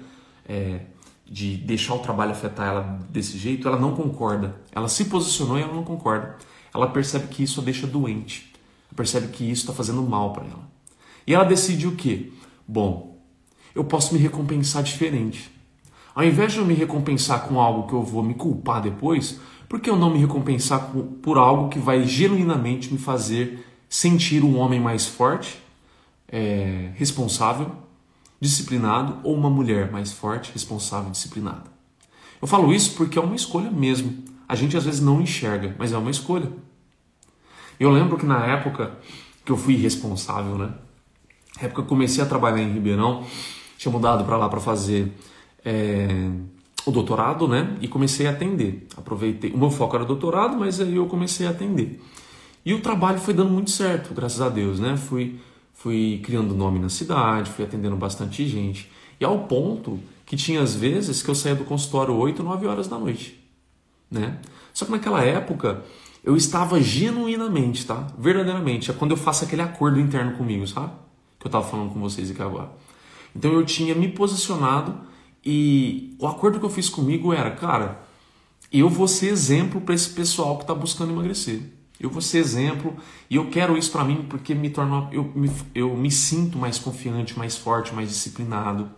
é, de deixar o trabalho afetar ela desse jeito, ela não concorda. Ela se posicionou e ela não concorda. Ela percebe que isso a deixa doente. Percebe que isso está fazendo mal para ela. E ela decide o quê? Bom, eu posso me recompensar diferente. Ao invés de eu me recompensar com algo que eu vou me culpar depois, por que eu não me recompensar por algo que vai genuinamente me fazer sentir um homem mais forte, é, responsável, disciplinado ou uma mulher mais forte, responsável, disciplinada? Eu falo isso porque é uma escolha mesmo. A gente às vezes não enxerga, mas é uma escolha. Eu lembro que na época que eu fui responsável, né? Na época que eu comecei a trabalhar em Ribeirão, tinha mudado para lá para fazer é, o doutorado, né? E comecei a atender. Aproveitei. O meu foco era doutorado, mas aí eu comecei a atender. E o trabalho foi dando muito certo, graças a Deus, né? Fui, fui criando nome na cidade, fui atendendo bastante gente. E ao ponto que tinha às vezes que eu saía do consultório 8, 9 horas da noite, né? Só que naquela época eu estava genuinamente, tá? Verdadeiramente, é quando eu faço aquele acordo interno comigo, sabe? Que eu estava falando com vocês aqui agora. Então eu tinha me posicionado e o acordo que eu fiz comigo era, cara, eu vou ser exemplo para esse pessoal que está buscando emagrecer. Eu vou ser exemplo e eu quero isso para mim porque me torna, eu, me, eu me sinto mais confiante, mais forte, mais disciplinado.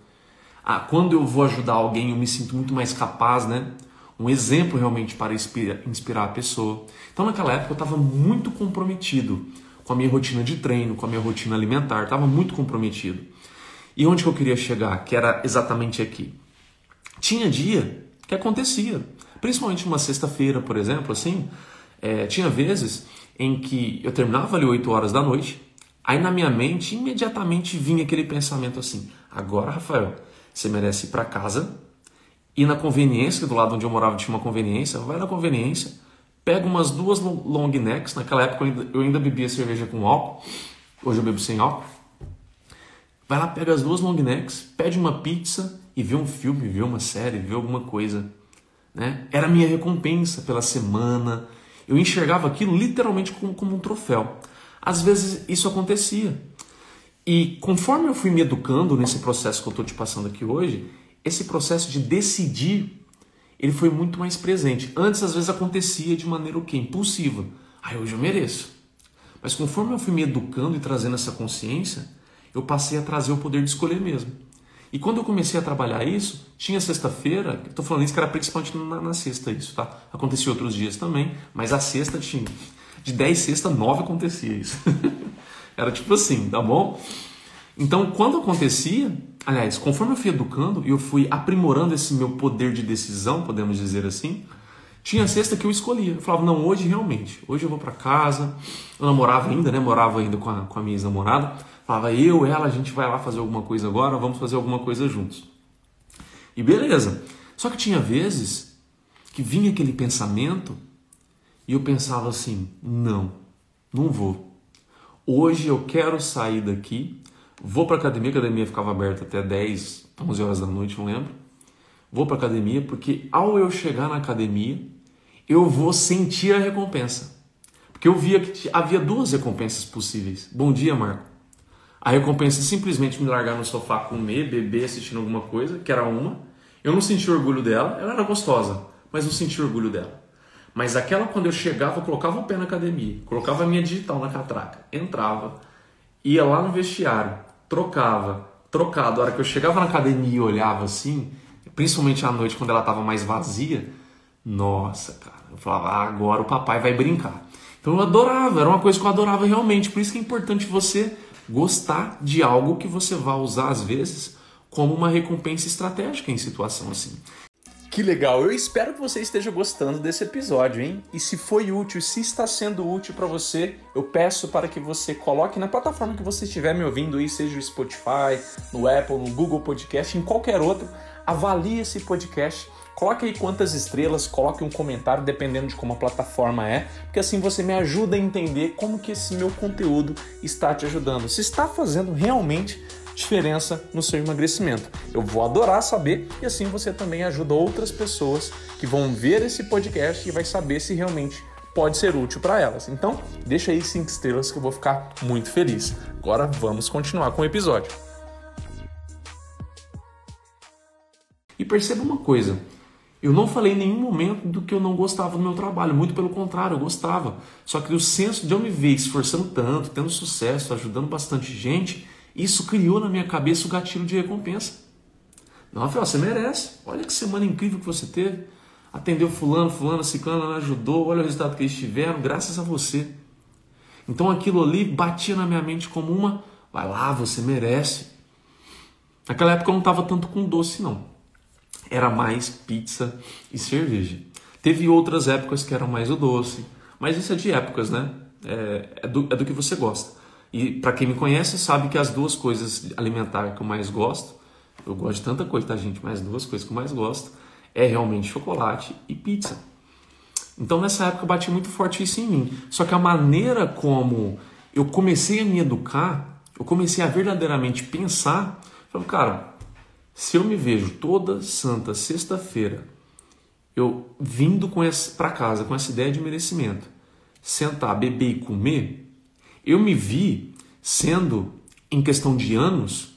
Ah, quando eu vou ajudar alguém, eu me sinto muito mais capaz, né? Um exemplo realmente para inspirar, inspirar a pessoa. Então, naquela época, eu estava muito comprometido com a minha rotina de treino, com a minha rotina alimentar, estava muito comprometido. E onde que eu queria chegar? Que era exatamente aqui. Tinha dia que acontecia, principalmente uma sexta-feira, por exemplo, assim, é, tinha vezes em que eu terminava ali 8 horas da noite, aí na minha mente imediatamente vinha aquele pensamento assim: agora, Rafael, você merece ir para casa, ir na conveniência, do lado onde eu morava tinha uma conveniência, vai na conveniência, pega umas duas long necks, naquela época eu ainda, eu ainda bebia cerveja com álcool, hoje eu bebo sem álcool Vai lá, pega as duas long necks, pede uma pizza e vê um filme, vê uma série, vê alguma coisa. Né? Era a minha recompensa pela semana. Eu enxergava aquilo literalmente como, como um troféu. Às vezes isso acontecia. E conforme eu fui me educando nesse processo que eu estou te passando aqui hoje, esse processo de decidir, ele foi muito mais presente. Antes, às vezes, acontecia de maneira o quê? Impulsiva. Ah, hoje eu mereço. Mas conforme eu fui me educando e trazendo essa consciência, eu passei a trazer o poder de escolher mesmo. E quando eu comecei a trabalhar isso, tinha sexta-feira, estou falando isso que era principalmente na, na, sexta isso, tá? Acontecia outros dias também, mas a sexta tinha. De 10 sexta, 9 acontecia isso. era tipo assim, tá bom? Então, quando acontecia, aliás, conforme eu fui educando e eu fui aprimorando esse meu poder de decisão, podemos dizer assim, tinha sexta que eu escolhia. Eu falava, não, hoje realmente, hoje eu vou para casa. Eu namorava ainda, né? Morava ainda com a, com a minha ex-namorada. Falava, eu, ela, a gente vai lá fazer alguma coisa agora, vamos fazer alguma coisa juntos. E beleza. Só que tinha vezes que vinha aquele pensamento e eu pensava assim: não, não vou. Hoje eu quero sair daqui, vou para academia, a academia ficava aberta até 10, 11 horas da noite, não lembro. Vou para academia porque ao eu chegar na academia, eu vou sentir a recompensa. Porque eu via que havia duas recompensas possíveis. Bom dia, Marco. A recompensa é simplesmente me largar no sofá, comer, beber, assistindo alguma coisa, que era uma. Eu não senti orgulho dela, ela era gostosa, mas não senti orgulho dela. Mas aquela, quando eu chegava, eu colocava o pé na academia, colocava a minha digital na catraca, entrava, ia lá no vestiário, trocava, trocado. A hora que eu chegava na academia e olhava assim, principalmente à noite, quando ela estava mais vazia, nossa, cara, eu falava, ah, agora o papai vai brincar. Então eu adorava, era uma coisa que eu adorava realmente. Por isso que é importante você gostar de algo que você vai usar às vezes como uma recompensa estratégica em situação assim. Que legal! Eu espero que você esteja gostando desse episódio, hein? E se foi útil, se está sendo útil para você, eu peço para que você coloque na plataforma que você estiver me ouvindo aí, seja o Spotify, no Apple, no Google Podcast, em qualquer outro, avalie esse podcast. Coloque aí quantas estrelas, coloque um comentário dependendo de como a plataforma é, porque assim você me ajuda a entender como que esse meu conteúdo está te ajudando. Se está fazendo realmente diferença no seu emagrecimento. Eu vou adorar saber e assim você também ajuda outras pessoas que vão ver esse podcast e vai saber se realmente pode ser útil para elas. Então, deixa aí cinco estrelas que eu vou ficar muito feliz. Agora vamos continuar com o episódio. E perceba uma coisa, eu não falei em nenhum momento do que eu não gostava do meu trabalho, muito pelo contrário, eu gostava. Só que o senso de eu me ver esforçando tanto, tendo sucesso, ajudando bastante gente, isso criou na minha cabeça o gatilho de recompensa. Não, Rafael, você merece. Olha que semana incrível que você teve. Atendeu fulano, fulano, ciclano, ajudou. Olha o resultado que eles tiveram, graças a você. Então aquilo ali batia na minha mente como uma, vai lá, você merece. Naquela época eu não estava tanto com doce, não. Era mais pizza e cerveja. Teve outras épocas que eram mais o doce, mas isso é de épocas, né? É, é, do, é do que você gosta. E para quem me conhece sabe que as duas coisas alimentares que eu mais gosto, eu gosto de tanta coisa, tá gente, mas duas coisas que eu mais gosto é realmente chocolate e pizza. Então nessa época eu bati muito forte isso em mim. Só que a maneira como eu comecei a me educar, eu comecei a verdadeiramente pensar, falei, cara, se eu me vejo toda santa sexta-feira, eu vindo para casa com essa ideia de merecimento, sentar, beber e comer, eu me vi sendo, em questão de anos,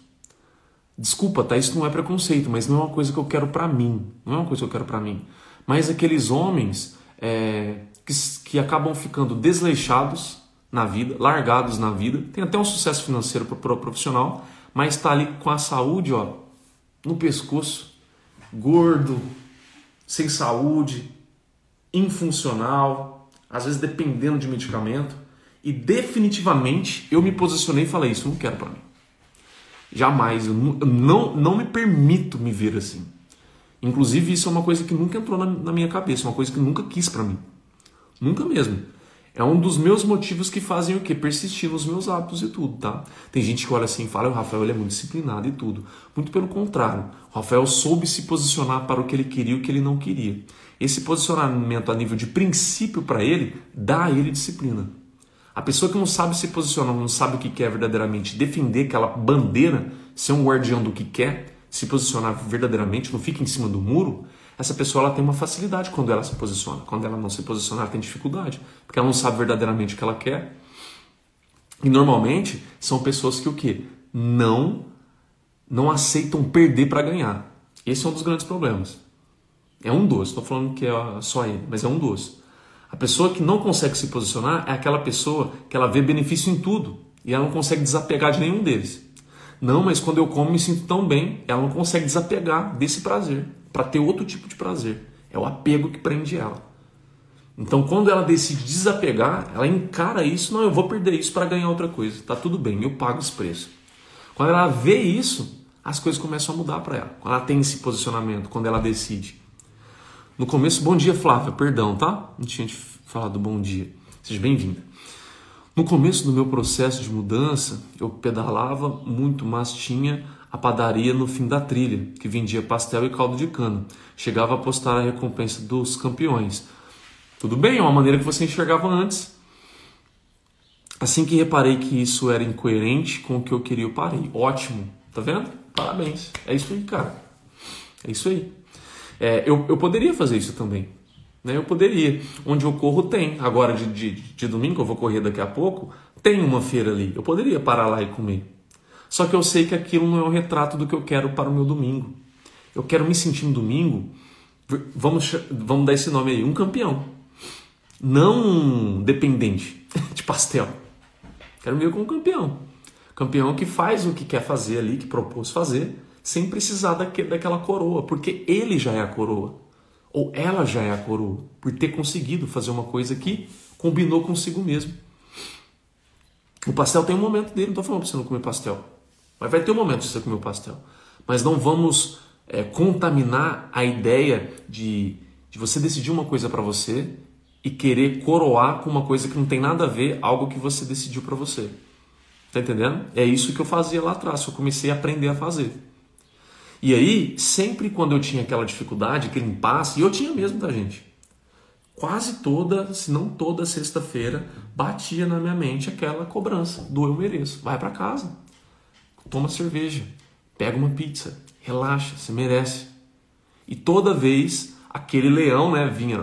desculpa, tá? Isso não é preconceito, mas não é uma coisa que eu quero para mim. Não é uma coisa que eu quero para mim. Mas aqueles homens é, que, que acabam ficando desleixados na vida, largados na vida, tem até um sucesso financeiro para o profissional, mas está ali com a saúde ó, no pescoço, gordo, sem saúde, infuncional, às vezes dependendo de medicamento. E definitivamente eu me posicionei e falei: Isso eu não quero para mim. Jamais, eu não, não me permito me ver assim. Inclusive, isso é uma coisa que nunca entrou na, na minha cabeça, uma coisa que nunca quis para mim. Nunca mesmo. É um dos meus motivos que fazem o quê? Persistir nos meus hábitos e tudo, tá? Tem gente que olha assim e fala, o Rafael ele é muito disciplinado e tudo. Muito pelo contrário. O Rafael soube se posicionar para o que ele queria e o que ele não queria. Esse posicionamento a nível de princípio para ele, dá a ele disciplina. A pessoa que não sabe se posicionar, não sabe o que quer verdadeiramente, defender aquela bandeira, ser um guardião do que quer, se posicionar verdadeiramente, não fica em cima do muro, essa pessoa ela tem uma facilidade quando ela se posiciona. Quando ela não se posiciona, ela tem dificuldade, porque ela não sabe verdadeiramente o que ela quer. E normalmente são pessoas que o quê? Não não aceitam perder para ganhar. Esse é um dos grandes problemas. É um dos, estou falando que é só ele, mas é um dos. A pessoa que não consegue se posicionar é aquela pessoa que ela vê benefício em tudo e ela não consegue desapegar de nenhum deles. Não, mas quando eu como me sinto tão bem, ela não consegue desapegar desse prazer para ter outro tipo de prazer. É o apego que prende ela. Então, quando ela decide desapegar, ela encara isso, não, eu vou perder isso para ganhar outra coisa. Tá tudo bem, eu pago os preços. Quando ela vê isso, as coisas começam a mudar para ela. Quando ela tem esse posicionamento, quando ela decide. No começo, bom dia, Flávia, perdão, tá? Não tinha falado bom dia. Seja bem-vinda. No começo do meu processo de mudança, eu pedalava muito, mas tinha a padaria no fim da trilha, que vendia pastel e caldo de cana. Chegava a postar a recompensa dos campeões. Tudo bem, é uma maneira que você enxergava antes. Assim que reparei que isso era incoerente com o que eu queria, eu parei. Ótimo, tá vendo? Parabéns. É isso aí, cara. É isso aí. É, eu, eu poderia fazer isso também. Né? Eu poderia. Onde eu corro tem. Agora de, de, de domingo, eu vou correr daqui a pouco, tem uma feira ali. Eu poderia parar lá e comer. Só que eu sei que aquilo não é um retrato do que eu quero para o meu domingo. Eu quero me sentir no domingo, vamos, vamos dar esse nome aí, um campeão. Não um dependente de pastel. Quero me ver como um campeão. Campeão que faz o que quer fazer ali, que propôs fazer, sem precisar daquela coroa, porque ele já é a coroa, ou ela já é a coroa, por ter conseguido fazer uma coisa que combinou consigo mesmo. O pastel tem um momento dele, não estou falando para você não comer pastel. Mas vai ter um momento de você comer o pastel. Mas não vamos é, contaminar a ideia de, de você decidir uma coisa para você e querer coroar com uma coisa que não tem nada a ver, algo que você decidiu para você. Tá entendendo? É isso que eu fazia lá atrás, eu comecei a aprender a fazer. E aí, sempre quando eu tinha aquela dificuldade, aquele impasse, e eu tinha mesmo, tá, gente? Quase toda, se não toda sexta-feira, batia na minha mente aquela cobrança do eu mereço. Vai para casa, toma cerveja, pega uma pizza, relaxa, você merece. E toda vez aquele leão, né, vinha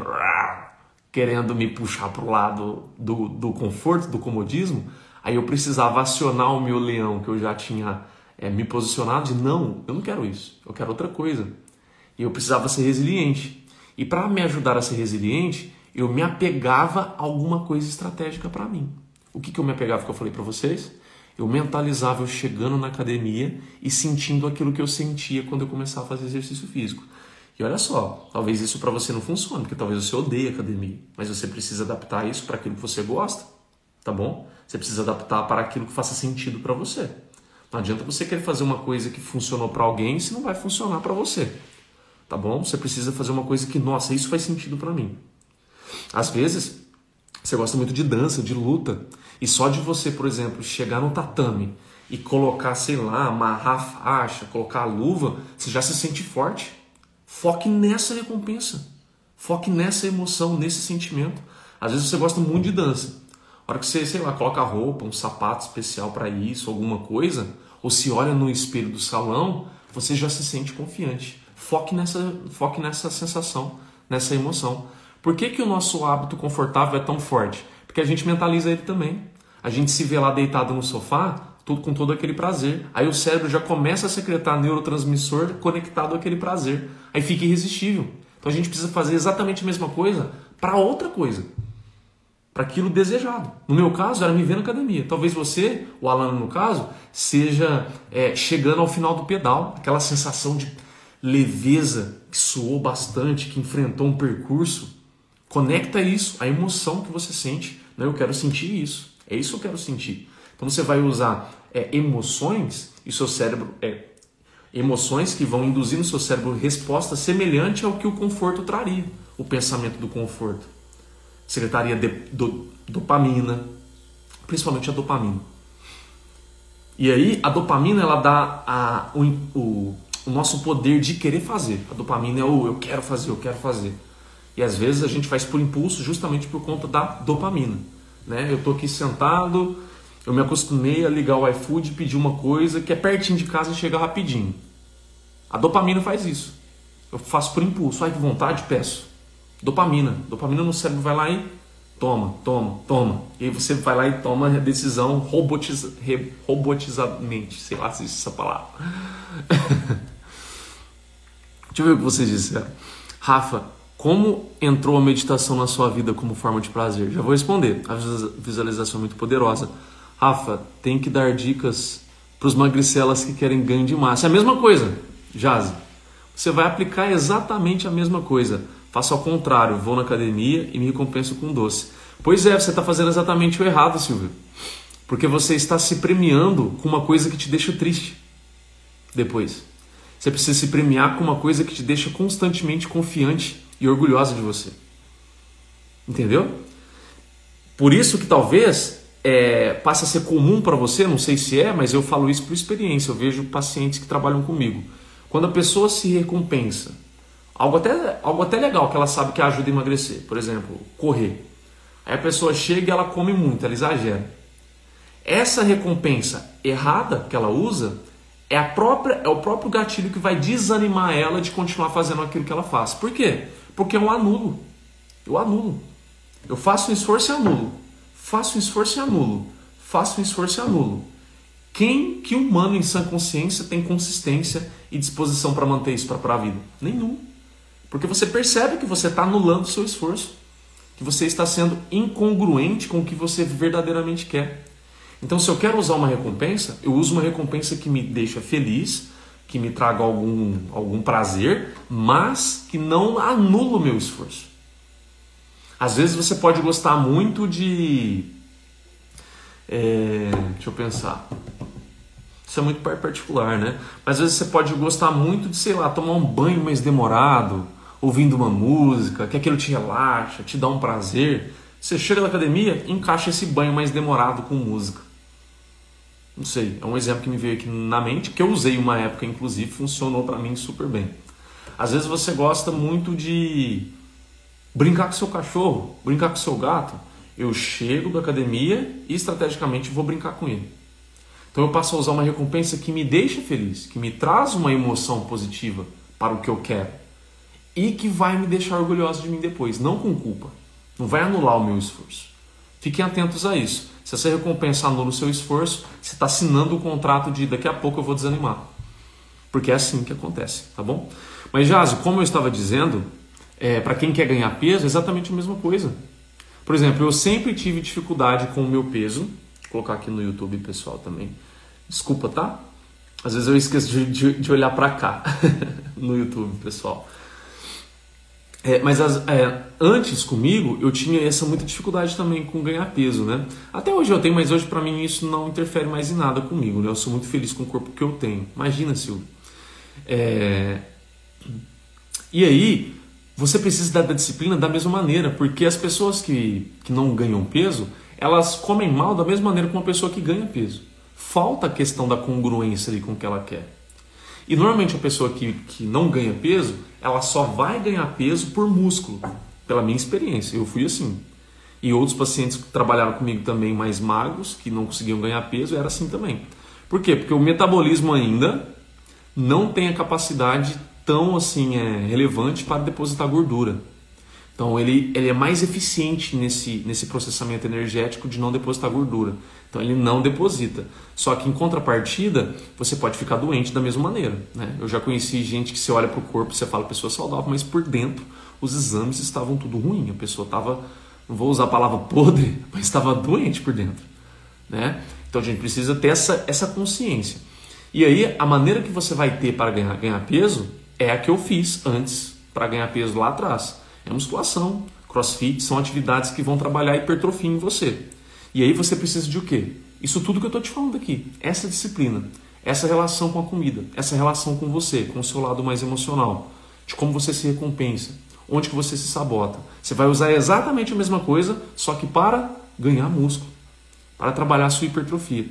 querendo me puxar para o lado do, do conforto, do comodismo, aí eu precisava acionar o meu leão que eu já tinha é, me posicionado de não, eu não quero isso, eu quero outra coisa. E eu precisava ser resiliente. E para me ajudar a ser resiliente, eu me apegava a alguma coisa estratégica para mim. O que, que eu me apegava que eu falei para vocês? Eu mentalizava eu chegando na academia e sentindo aquilo que eu sentia quando eu começava a fazer exercício físico. E olha só, talvez isso para você não funcione, porque talvez você odeie academia, mas você precisa adaptar isso para aquilo que você gosta, tá bom? Você precisa adaptar para aquilo que faça sentido para você. Não adianta você querer fazer uma coisa que funcionou para alguém se não vai funcionar para você. Tá bom? Você precisa fazer uma coisa que, nossa, isso faz sentido para mim. Às vezes, você gosta muito de dança, de luta, e só de você, por exemplo, chegar no tatame e colocar, sei lá, amarrar a faixa, colocar a luva, você já se sente forte. Foque nessa recompensa. Foque nessa emoção, nesse sentimento. Às vezes você gosta muito de dança. A hora que você, sei lá, coloca roupa, um sapato especial para isso, alguma coisa, ou se olha no espelho do salão, você já se sente confiante. Foque nessa, foque nessa sensação, nessa emoção. Por que, que o nosso hábito confortável é tão forte? Porque a gente mentaliza ele também. A gente se vê lá deitado no sofá, tudo com todo aquele prazer. Aí o cérebro já começa a secretar neurotransmissor conectado àquele prazer. Aí fica irresistível. Então a gente precisa fazer exatamente a mesma coisa para outra coisa para aquilo desejado. No meu caso, era me ver na academia. Talvez você, o Alan no caso, seja é, chegando ao final do pedal, aquela sensação de leveza que suou bastante, que enfrentou um percurso. Conecta isso, a emoção que você sente. Não, eu quero sentir isso. É isso que eu quero sentir. Então você vai usar é, emoções e seu cérebro é emoções que vão induzir no seu cérebro resposta semelhante ao que o conforto traria, o pensamento do conforto secretaria de do, dopamina, principalmente a dopamina. E aí a dopamina ela dá a, o, o, o, nosso poder de querer fazer. A dopamina é o eu quero fazer, eu quero fazer. E às vezes a gente faz por impulso justamente por conta da dopamina. Né? Eu estou aqui sentado, eu me acostumei a ligar o iFood e pedir uma coisa que é pertinho de casa e chega rapidinho. A dopamina faz isso. Eu faço por impulso. Ai, que vontade, peço. Dopamina. Dopamina no cérebro vai lá e toma, toma, toma. E aí você vai lá e toma a decisão robotiza, robotizadamente. Sei lá se existe essa palavra. Deixa eu ver o que vocês disseram. Rafa, como entrou a meditação na sua vida como forma de prazer? Já vou responder. A visualização é muito poderosa. Rafa, tem que dar dicas para os magricelas que querem ganho de massa. É a mesma coisa, Jazzy. Você vai aplicar exatamente a mesma coisa. Faço ao contrário, vou na academia e me recompenso com doce. Pois é, você está fazendo exatamente o errado, Silvio. Porque você está se premiando com uma coisa que te deixa triste depois. Você precisa se premiar com uma coisa que te deixa constantemente confiante e orgulhosa de você. Entendeu? Por isso que talvez é, passe a ser comum para você, não sei se é, mas eu falo isso por experiência. Eu vejo pacientes que trabalham comigo. Quando a pessoa se recompensa Algo até, algo até legal que ela sabe que ajuda a emagrecer. Por exemplo, correr. Aí a pessoa chega e ela come muito, ela exagera. Essa recompensa errada que ela usa é, a própria, é o próprio gatilho que vai desanimar ela de continuar fazendo aquilo que ela faz. Por quê? Porque eu anulo. Eu anulo. Eu faço um esforço e anulo. Faço um esforço e anulo. Faço um esforço e anulo. Quem que humano em sã consciência tem consistência e disposição para manter isso para a vida? Nenhum. Porque você percebe que você está anulando o seu esforço, que você está sendo incongruente com o que você verdadeiramente quer. Então, se eu quero usar uma recompensa, eu uso uma recompensa que me deixa feliz, que me traga algum, algum prazer, mas que não anula o meu esforço. Às vezes você pode gostar muito de. É, deixa eu pensar. Isso é muito particular, né? Mas às vezes você pode gostar muito de, sei lá, tomar um banho mais demorado, ouvindo uma música, que aquilo te relaxa, te dá um prazer. Você chega na academia, encaixa esse banho mais demorado com música. Não sei, é um exemplo que me veio aqui na mente, que eu usei uma época, inclusive, funcionou para mim super bem. Às vezes você gosta muito de brincar com seu cachorro, brincar com seu gato. Eu chego da academia e estrategicamente vou brincar com ele. Então eu passo a usar uma recompensa que me deixa feliz, que me traz uma emoção positiva para o que eu quero e que vai me deixar orgulhoso de mim depois, não com culpa. Não vai anular o meu esforço. Fiquem atentos a isso. Se essa recompensa anula o seu esforço, você está assinando o contrato de daqui a pouco eu vou desanimar. Porque é assim que acontece, tá bom? Mas, Jazi, como eu estava dizendo, é, para quem quer ganhar peso, é exatamente a mesma coisa. Por exemplo, eu sempre tive dificuldade com o meu peso. Vou colocar aqui no YouTube, pessoal, também. Desculpa, tá? Às vezes eu esqueço de, de, de olhar para cá no YouTube, pessoal. É, mas as, é, antes comigo eu tinha essa muita dificuldade também com ganhar peso, né? Até hoje eu tenho, mas hoje para mim isso não interfere mais em nada comigo, né? Eu sou muito feliz com o corpo que eu tenho. Imagina, Silvio. É... E aí, você precisa da disciplina da mesma maneira, porque as pessoas que, que não ganham peso, elas comem mal da mesma maneira que uma pessoa que ganha peso. Falta a questão da congruência ali com o que ela quer. E normalmente a pessoa que, que não ganha peso, ela só vai ganhar peso por músculo, pela minha experiência. Eu fui assim. E outros pacientes que trabalharam comigo também mais magros, que não conseguiam ganhar peso, era assim também. Por quê? Porque o metabolismo ainda não tem a capacidade tão assim é, relevante para depositar gordura. Então ele, ele é mais eficiente nesse, nesse processamento energético de não depositar gordura. Então ele não deposita. Só que em contrapartida, você pode ficar doente da mesma maneira. Né? Eu já conheci gente que você olha para o corpo, você fala pessoa saudável, mas por dentro os exames estavam tudo ruim. A pessoa estava, não vou usar a palavra podre, mas estava doente por dentro. Né? Então a gente precisa ter essa, essa consciência. E aí a maneira que você vai ter para ganhar, ganhar peso é a que eu fiz antes para ganhar peso lá atrás é musculação, crossfit, são atividades que vão trabalhar hipertrofia em você. E aí você precisa de o quê? Isso tudo que eu estou te falando aqui, essa disciplina, essa relação com a comida, essa relação com você, com o seu lado mais emocional, de como você se recompensa, onde que você se sabota. Você vai usar exatamente a mesma coisa, só que para ganhar músculo, para trabalhar a sua hipertrofia.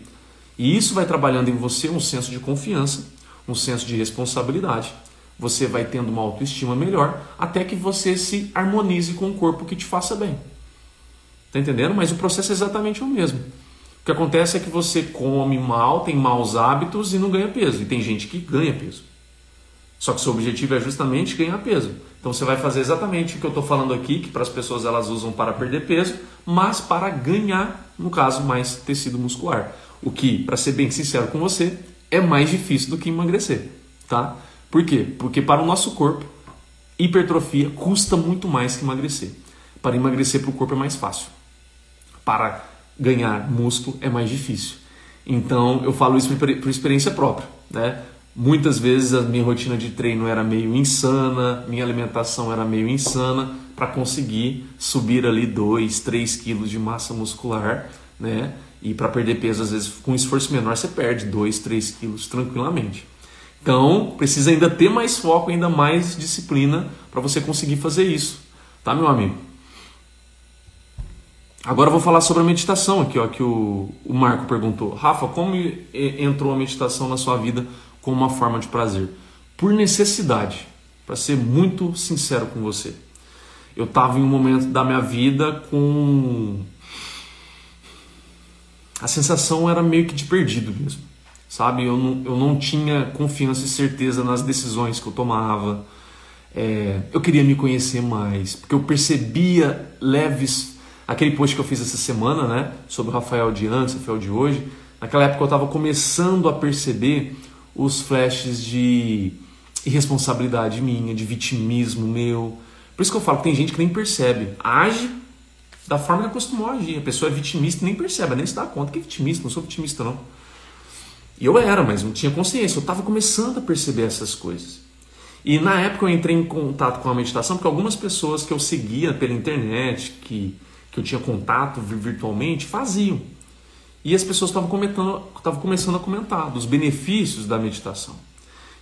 E isso vai trabalhando em você um senso de confiança, um senso de responsabilidade você vai tendo uma autoestima melhor até que você se harmonize com um corpo que te faça bem. Tá entendendo? Mas o processo é exatamente o mesmo. O que acontece é que você come mal, tem maus hábitos e não ganha peso. E tem gente que ganha peso. Só que seu objetivo é justamente ganhar peso. Então você vai fazer exatamente o que eu estou falando aqui, que para as pessoas elas usam para perder peso, mas para ganhar, no caso, mais tecido muscular. O que, para ser bem sincero com você, é mais difícil do que emagrecer, tá? Por quê? Porque para o nosso corpo, hipertrofia custa muito mais que emagrecer. Para emagrecer para o corpo é mais fácil. Para ganhar músculo é mais difícil. Então eu falo isso por, por experiência própria. Né? Muitas vezes a minha rotina de treino era meio insana, minha alimentação era meio insana para conseguir subir ali 2, 3 quilos de massa muscular, né? E para perder peso, às vezes com esforço menor, você perde 2, 3 quilos tranquilamente. Então, precisa ainda ter mais foco, ainda mais disciplina para você conseguir fazer isso, tá, meu amigo? Agora eu vou falar sobre a meditação aqui, ó, que o, o Marco perguntou. Rafa, como entrou a meditação na sua vida como uma forma de prazer? Por necessidade, para ser muito sincero com você. Eu estava em um momento da minha vida com. A sensação era meio que de perdido mesmo sabe? Eu não, eu não tinha confiança e certeza nas decisões que eu tomava. É, eu queria me conhecer mais, porque eu percebia leves. Aquele post que eu fiz essa semana, né? Sobre o Rafael de antes, Rafael de hoje. Naquela época eu estava começando a perceber os flashes de irresponsabilidade minha, de vitimismo meu. Por isso que eu falo que tem gente que nem percebe. Age da forma que acostumou a agir. A pessoa é vitimista e nem percebe, nem se dá conta que é vitimista. Não sou vitimista, não. E eu era, mas não tinha consciência. Eu estava começando a perceber essas coisas. E na época eu entrei em contato com a meditação porque algumas pessoas que eu seguia pela internet, que, que eu tinha contato virtualmente, faziam. E as pessoas estavam começando a comentar dos benefícios da meditação.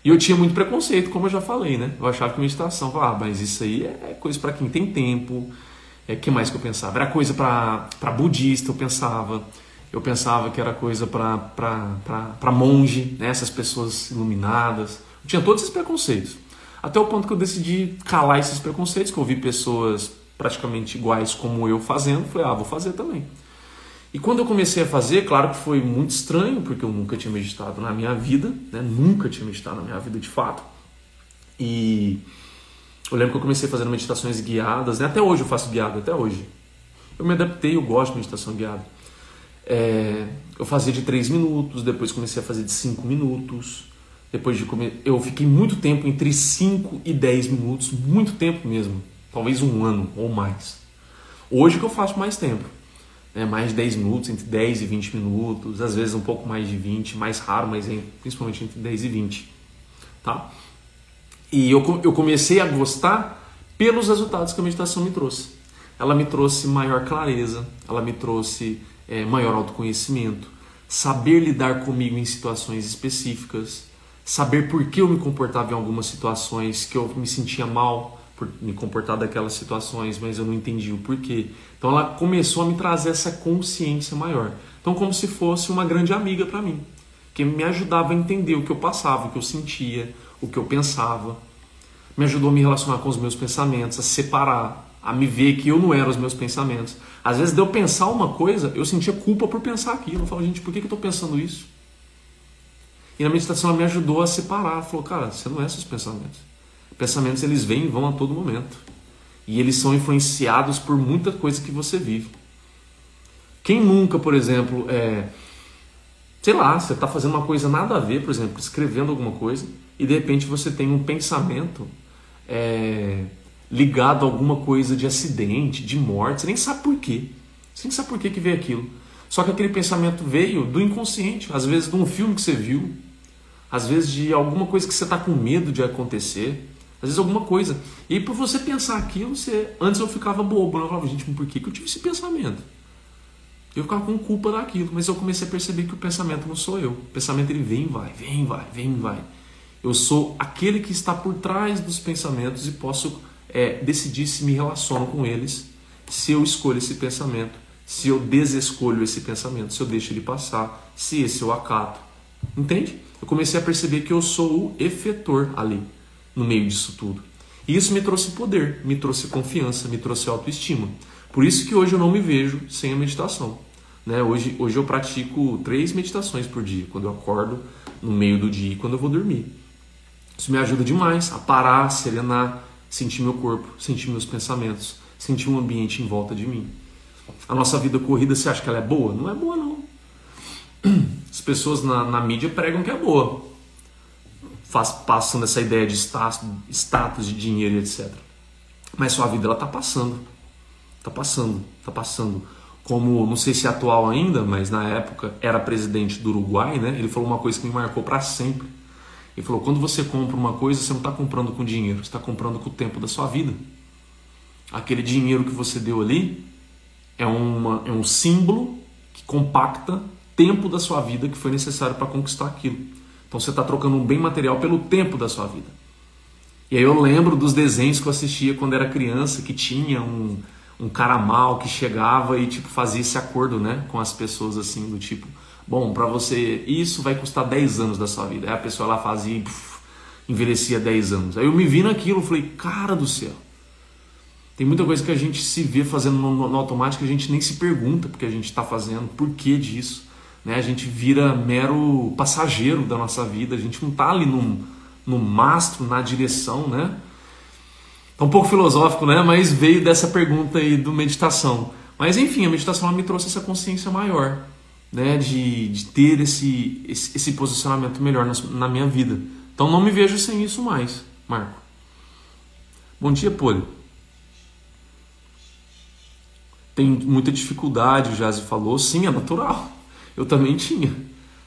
E eu tinha muito preconceito, como eu já falei, né? Eu achava que meditação, ah, mas isso aí é coisa para quem tem tempo. É que mais que eu pensava? Era coisa para budista, eu pensava. Eu pensava que era coisa para monge, né? essas pessoas iluminadas. Eu tinha todos esses preconceitos. Até o ponto que eu decidi calar esses preconceitos, que eu vi pessoas praticamente iguais como eu fazendo, falei, ah, vou fazer também. E quando eu comecei a fazer, claro que foi muito estranho, porque eu nunca tinha meditado na minha vida, né? nunca tinha meditado na minha vida de fato. E eu lembro que eu comecei fazendo meditações guiadas, né? até hoje eu faço guiado, até hoje. Eu me adaptei, eu gosto de meditação guiada. É, eu fazia de 3 minutos, depois comecei a fazer de 5 minutos. Depois de comer, eu fiquei muito tempo entre 5 e 10 minutos, muito tempo mesmo, talvez um ano ou mais. Hoje que eu faço mais tempo né, mais de 10 minutos, entre 10 e 20 minutos, às vezes um pouco mais de 20, mais raro, mas principalmente entre 10 e 20. Tá? E eu, eu comecei a gostar pelos resultados que a meditação me trouxe. Ela me trouxe maior clareza, ela me trouxe é, maior autoconhecimento, saber lidar comigo em situações específicas, saber por que eu me comportava em algumas situações que eu me sentia mal, por me comportar daquelas situações, mas eu não entendi o porquê. Então ela começou a me trazer essa consciência maior. Então como se fosse uma grande amiga para mim, que me ajudava a entender o que eu passava, o que eu sentia, o que eu pensava. Me ajudou a me relacionar com os meus pensamentos, a separar, a me ver que eu não era os meus pensamentos. Às vezes de eu pensar uma coisa, eu sentia culpa por pensar aquilo. Eu falava, gente, por que, eu estou pensando isso? E na meditação ela me ajudou a separar. Falou, cara, você não é seus pensamentos. Pensamentos eles vêm e vão a todo momento. E eles são influenciados por muita coisa que você vive. Quem nunca, por exemplo, é, sei lá, você está fazendo uma coisa nada a ver, por exemplo, escrevendo alguma coisa, e de repente você tem um pensamento é, ligado a alguma coisa de acidente, de morte, você nem sabe por quê. Você nem sabe por que, que veio aquilo. Só que aquele pensamento veio do inconsciente, às vezes de um filme que você viu, às vezes de alguma coisa que você está com medo de acontecer, às vezes alguma coisa. E por você pensar aquilo, você... antes eu ficava bobo, né? eu falava, gente, por que, que eu tive esse pensamento? Eu ficava com culpa daquilo, mas eu comecei a perceber que o pensamento não sou eu. O pensamento ele vem, vai, vem, vai, vem, vai. Eu sou aquele que está por trás dos pensamentos e posso é, decidir se me relaciono com eles, se eu escolho esse pensamento, se eu desescolho esse pensamento, se eu deixo ele passar, se esse eu acato. Entende? Eu comecei a perceber que eu sou o efetor ali no meio disso tudo. E isso me trouxe poder, me trouxe confiança, me trouxe autoestima. Por isso que hoje eu não me vejo sem a meditação. Né? Hoje, hoje eu pratico três meditações por dia, quando eu acordo, no meio do dia e quando eu vou dormir. Isso me ajuda demais a parar, serenar, sentir meu corpo, sentir meus pensamentos, sentir um ambiente em volta de mim. A nossa vida corrida, você acha que ela é boa? Não é boa, não. As pessoas na, na mídia pregam que é boa faz, passando essa ideia de status, status, de dinheiro e etc. Mas sua vida ela está passando, está passando, está passando. Como não sei se é atual ainda, mas na época era presidente do Uruguai, né? Ele falou uma coisa que me marcou para sempre. Ele falou: quando você compra uma coisa, você não está comprando com dinheiro, você está comprando com o tempo da sua vida. Aquele dinheiro que você deu ali é, uma, é um símbolo que compacta tempo da sua vida que foi necessário para conquistar aquilo. Então você está trocando um bem material pelo tempo da sua vida. E aí eu lembro dos desenhos que eu assistia quando era criança, que tinha um, um cara mal que chegava e tipo fazia esse acordo, né, com as pessoas assim do tipo, bom, para você isso vai custar 10 anos da sua vida. Aí a pessoa lá fazia e envelhecia 10 anos. Aí eu me vi naquilo, falei, cara do céu. Tem muita coisa que a gente se vê fazendo no, no automático, a gente nem se pergunta porque a gente está fazendo, por que disso. Né? A gente vira mero passageiro da nossa vida, a gente não está ali no mastro, na direção, né? Tá um pouco filosófico, né? Mas veio dessa pergunta aí do meditação. Mas enfim, a meditação me trouxe essa consciência maior, né? De, de ter esse, esse, esse posicionamento melhor na, na, minha vida. Então não me vejo sem isso mais, Marco. Bom dia, Poli. Tem muita dificuldade, o Jazi falou. Sim, é natural eu também tinha,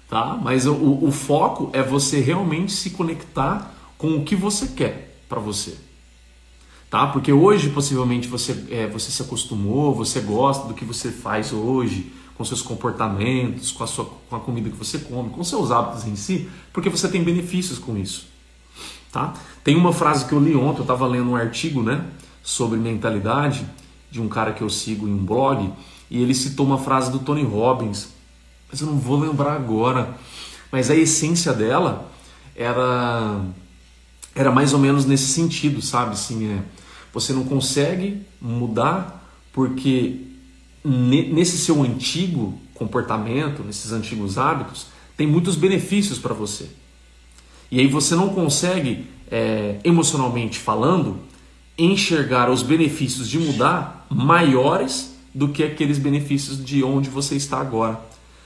tá? Mas o, o foco é você realmente se conectar com o que você quer para você. Tá? Porque hoje possivelmente você, é, você se acostumou, você gosta do que você faz hoje, com seus comportamentos, com a, sua, com a comida que você come, com seus hábitos em si, porque você tem benefícios com isso. Tá? Tem uma frase que eu li ontem, eu estava lendo um artigo né, sobre mentalidade de um cara que eu sigo em um blog, e ele citou uma frase do Tony Robbins, mas eu não vou lembrar agora, mas a essência dela era era mais ou menos nesse sentido, sabe? Assim, é, você não consegue mudar porque nesse seu antigo comportamento, nesses antigos hábitos, tem muitos benefícios para você. E aí você não consegue, é, emocionalmente falando, enxergar os benefícios de mudar maiores do que aqueles benefícios de onde você está agora.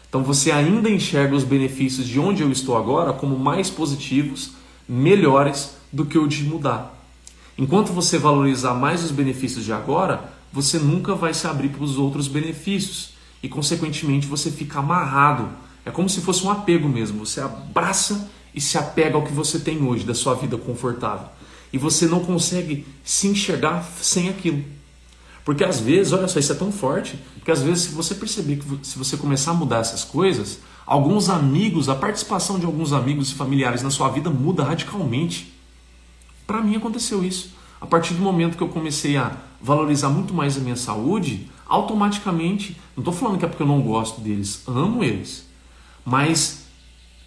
Então você ainda enxerga os benefícios de onde eu estou agora como mais positivos, melhores do que o de mudar. Enquanto você valorizar mais os benefícios de agora, você nunca vai se abrir para os outros benefícios e, consequentemente, você fica amarrado. É como se fosse um apego mesmo. Você abraça e se apega ao que você tem hoje, da sua vida confortável. E você não consegue se enxergar sem aquilo. Porque às vezes, olha só, isso é tão forte, que às vezes, se você perceber que se você começar a mudar essas coisas, alguns amigos, a participação de alguns amigos e familiares na sua vida muda radicalmente. Para mim aconteceu isso. A partir do momento que eu comecei a valorizar muito mais a minha saúde, automaticamente, não estou falando que é porque eu não gosto deles, amo eles, mas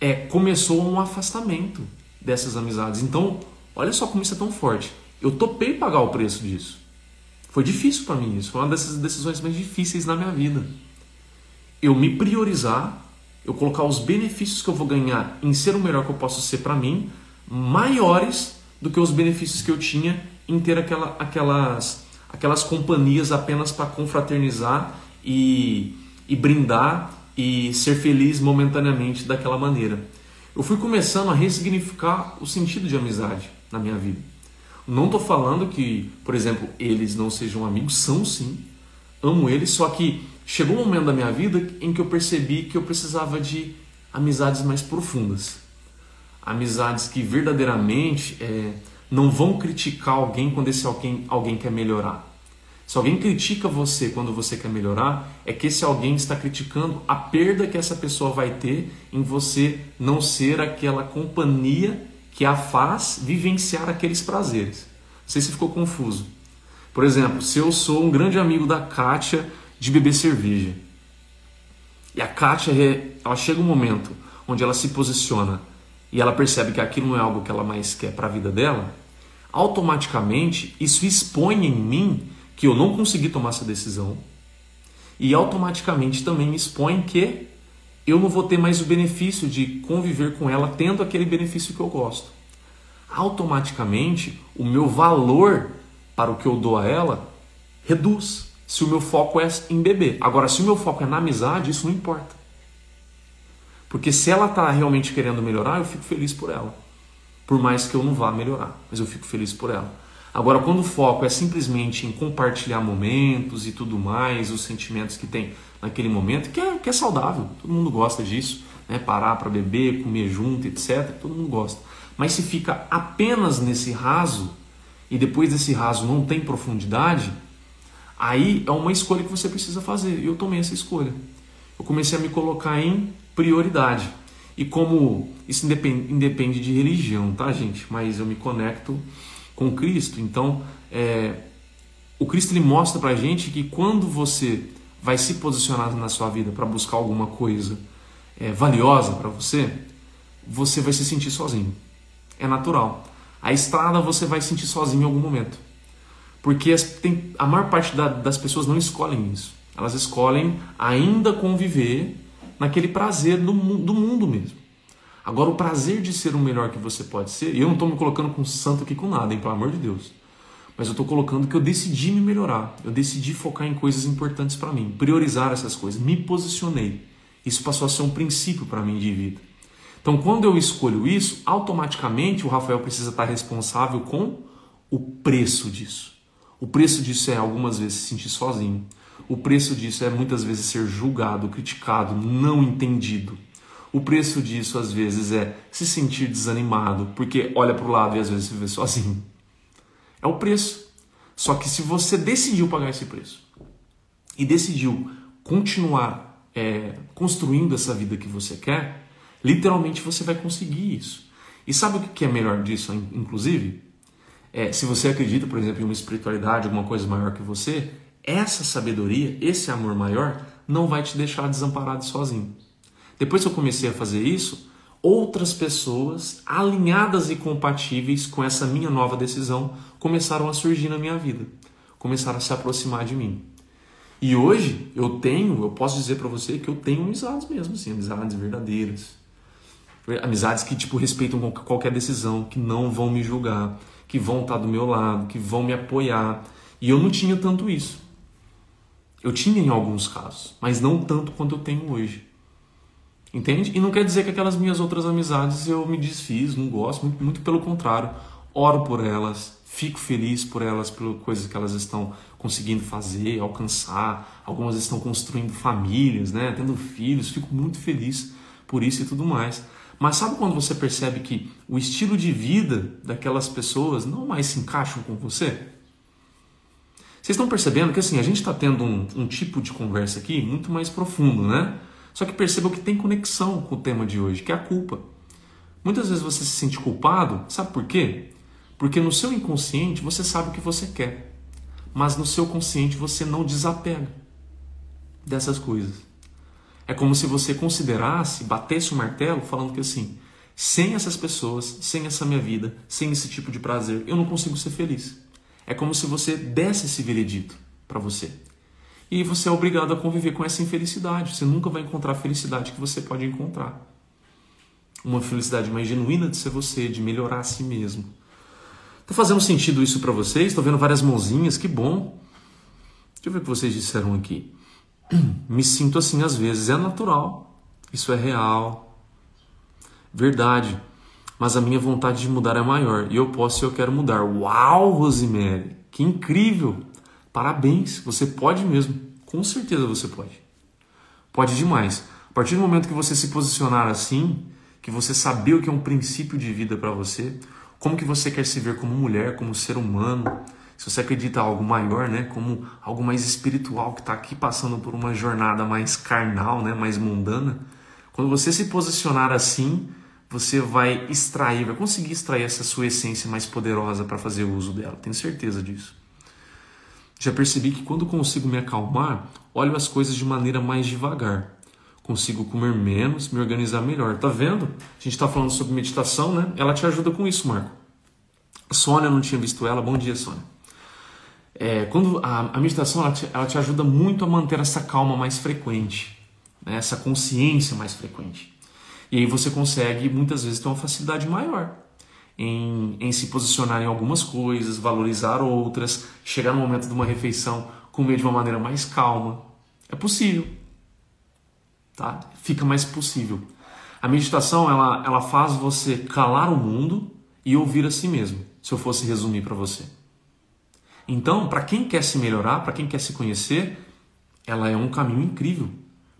é, começou um afastamento dessas amizades. Então, olha só como isso é tão forte. Eu topei pagar o preço disso. Foi difícil para mim isso, foi uma dessas decisões mais difíceis na minha vida. Eu me priorizar, eu colocar os benefícios que eu vou ganhar em ser o melhor que eu posso ser para mim, maiores do que os benefícios que eu tinha em ter aquela, aquelas, aquelas companhias apenas para confraternizar e, e brindar e ser feliz momentaneamente daquela maneira. Eu fui começando a ressignificar o sentido de amizade na minha vida. Não estou falando que, por exemplo, eles não sejam amigos, são sim. Amo eles, só que chegou um momento da minha vida em que eu percebi que eu precisava de amizades mais profundas. Amizades que verdadeiramente é, não vão criticar alguém quando esse alguém, alguém quer melhorar. Se alguém critica você quando você quer melhorar, é que esse alguém está criticando a perda que essa pessoa vai ter em você não ser aquela companhia que a faz vivenciar aqueles prazeres. Não sei se ficou confuso. Por exemplo, se eu sou um grande amigo da Kátia de beber cerveja, e a Kátia ela chega um momento onde ela se posiciona e ela percebe que aquilo não é algo que ela mais quer para a vida dela, automaticamente isso expõe em mim que eu não consegui tomar essa decisão e automaticamente também me expõe que eu não vou ter mais o benefício de conviver com ela tendo aquele benefício que eu gosto. Automaticamente o meu valor para o que eu dou a ela reduz se o meu foco é em beber. Agora, se o meu foco é na amizade, isso não importa. Porque se ela está realmente querendo melhorar, eu fico feliz por ela por mais que eu não vá melhorar, mas eu fico feliz por ela. Agora, quando o foco é simplesmente em compartilhar momentos e tudo mais, os sentimentos que tem naquele momento, que é, que é saudável, todo mundo gosta disso, né? parar para beber, comer junto, etc. Todo mundo gosta. Mas se fica apenas nesse raso e depois desse raso não tem profundidade, aí é uma escolha que você precisa fazer. E eu tomei essa escolha. Eu comecei a me colocar em prioridade. E como isso independe, independe de religião, tá, gente? Mas eu me conecto com Cristo. Então, é, o Cristo ele mostra pra gente que quando você vai se posicionar na sua vida para buscar alguma coisa é, valiosa para você, você vai se sentir sozinho. É natural. A estrada você vai sentir sozinho em algum momento. Porque as, tem, a maior parte da, das pessoas não escolhem isso. Elas escolhem ainda conviver naquele prazer do, do mundo mesmo. Agora, o prazer de ser o melhor que você pode ser, e eu não estou me colocando com santo aqui com nada, hein, pelo amor de Deus. Mas eu estou colocando que eu decidi me melhorar, eu decidi focar em coisas importantes para mim, priorizar essas coisas, me posicionei. Isso passou a ser um princípio para mim de vida. Então, quando eu escolho isso, automaticamente o Rafael precisa estar responsável com o preço disso. O preço disso é algumas vezes se sentir sozinho. O preço disso é muitas vezes ser julgado, criticado, não entendido. O preço disso às vezes é se sentir desanimado, porque olha para o lado e às vezes se vê sozinho. É o preço. Só que se você decidiu pagar esse preço e decidiu continuar é, construindo essa vida que você quer, literalmente você vai conseguir isso. E sabe o que é melhor disso, inclusive? É, se você acredita, por exemplo, em uma espiritualidade, alguma coisa maior que você, essa sabedoria, esse amor maior, não vai te deixar desamparado sozinho. Depois que eu comecei a fazer isso, outras pessoas alinhadas e compatíveis com essa minha nova decisão começaram a surgir na minha vida, começaram a se aproximar de mim. E hoje eu tenho, eu posso dizer para você que eu tenho amizades mesmo, assim, amizades verdadeiras. Amizades que tipo respeitam qualquer decisão, que não vão me julgar, que vão estar do meu lado, que vão me apoiar. E eu não tinha tanto isso. Eu tinha em alguns casos, mas não tanto quanto eu tenho hoje. Entende? E não quer dizer que aquelas minhas outras amizades eu me desfiz, não gosto, muito, muito pelo contrário. Oro por elas, fico feliz por elas, pelas coisas que elas estão conseguindo fazer, alcançar. Algumas estão construindo famílias, né? tendo filhos, fico muito feliz por isso e tudo mais. Mas sabe quando você percebe que o estilo de vida daquelas pessoas não mais se encaixam com você? Vocês estão percebendo que assim, a gente está tendo um, um tipo de conversa aqui muito mais profundo, né? Só que percebam que tem conexão com o tema de hoje, que é a culpa. Muitas vezes você se sente culpado, sabe por quê? Porque no seu inconsciente você sabe o que você quer, mas no seu consciente você não desapega dessas coisas. É como se você considerasse, batesse o martelo falando que assim, sem essas pessoas, sem essa minha vida, sem esse tipo de prazer, eu não consigo ser feliz. É como se você desse esse veredito para você. E você é obrigado a conviver com essa infelicidade. Você nunca vai encontrar a felicidade que você pode encontrar. Uma felicidade mais genuína de ser você, de melhorar a si mesmo. Tá fazendo sentido isso para vocês? Estou vendo várias mãozinhas, que bom. Deixa eu ver o que vocês disseram aqui. Me sinto assim às vezes, é natural. Isso é real. Verdade. Mas a minha vontade de mudar é maior e eu posso e eu quero mudar. Uau, Rosemary, que incrível! Parabéns, você pode mesmo. Com certeza você pode. Pode demais. A partir do momento que você se posicionar assim, que você saber o que é um princípio de vida para você, como que você quer se ver como mulher, como ser humano, se você acredita em algo maior, né, como algo mais espiritual que está aqui passando por uma jornada mais carnal, né, mais mundana, quando você se posicionar assim, você vai extrair, vai conseguir extrair essa sua essência mais poderosa para fazer uso dela. Tenho certeza disso. Já percebi que quando consigo me acalmar, olho as coisas de maneira mais devagar. Consigo comer menos, me organizar melhor. Tá vendo? A gente está falando sobre meditação, né? Ela te ajuda com isso, Marco. Sônia, não tinha visto ela. Bom dia, Sônia. É, quando a, a meditação ela te, ela te, ajuda muito a manter essa calma mais frequente, né? essa consciência mais frequente. E aí você consegue muitas vezes ter uma facilidade maior em, em se posicionar em algumas coisas, valorizar outras, chegar no momento de uma refeição comer de uma maneira mais calma. É possível. Tá? Fica mais possível. A meditação ela, ela faz você calar o mundo e ouvir a si mesmo, se eu fosse resumir para você. Então, para quem quer se melhorar, para quem quer se conhecer, ela é um caminho incrível,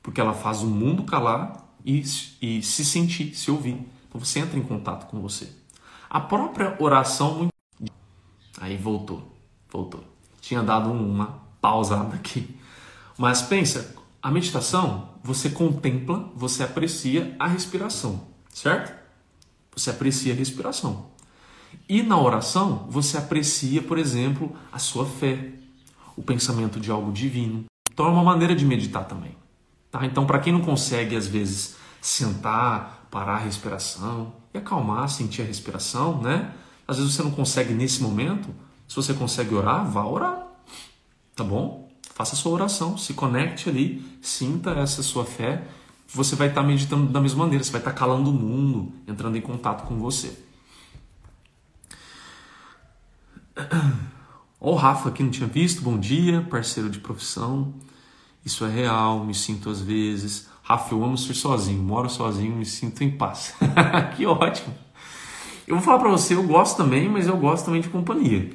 porque ela faz o mundo calar e, e se sentir, se ouvir. Então você entra em contato com você. A própria oração. Aí voltou, voltou. Tinha dado uma pausada aqui. Mas pensa, a meditação, você contempla, você aprecia a respiração, certo? Você aprecia a respiração. E na oração, você aprecia, por exemplo, a sua fé, o pensamento de algo divino. Então é uma maneira de meditar também. Tá? Então, para quem não consegue, às vezes, sentar, parar a respiração e acalmar, sentir a respiração, né? Às vezes você não consegue nesse momento. Se você consegue orar, vá orar. Tá bom? Faça a sua oração, se conecte ali, sinta essa sua fé. Você vai estar meditando da mesma maneira, você vai estar calando o mundo, entrando em contato com você. O Rafa aqui não tinha visto, bom dia, parceiro de profissão. Isso é real, me sinto às vezes. Rafa, eu amo ser sozinho, moro sozinho, me sinto em paz. que ótimo. Eu vou falar para você, eu gosto também, mas eu gosto também de companhia.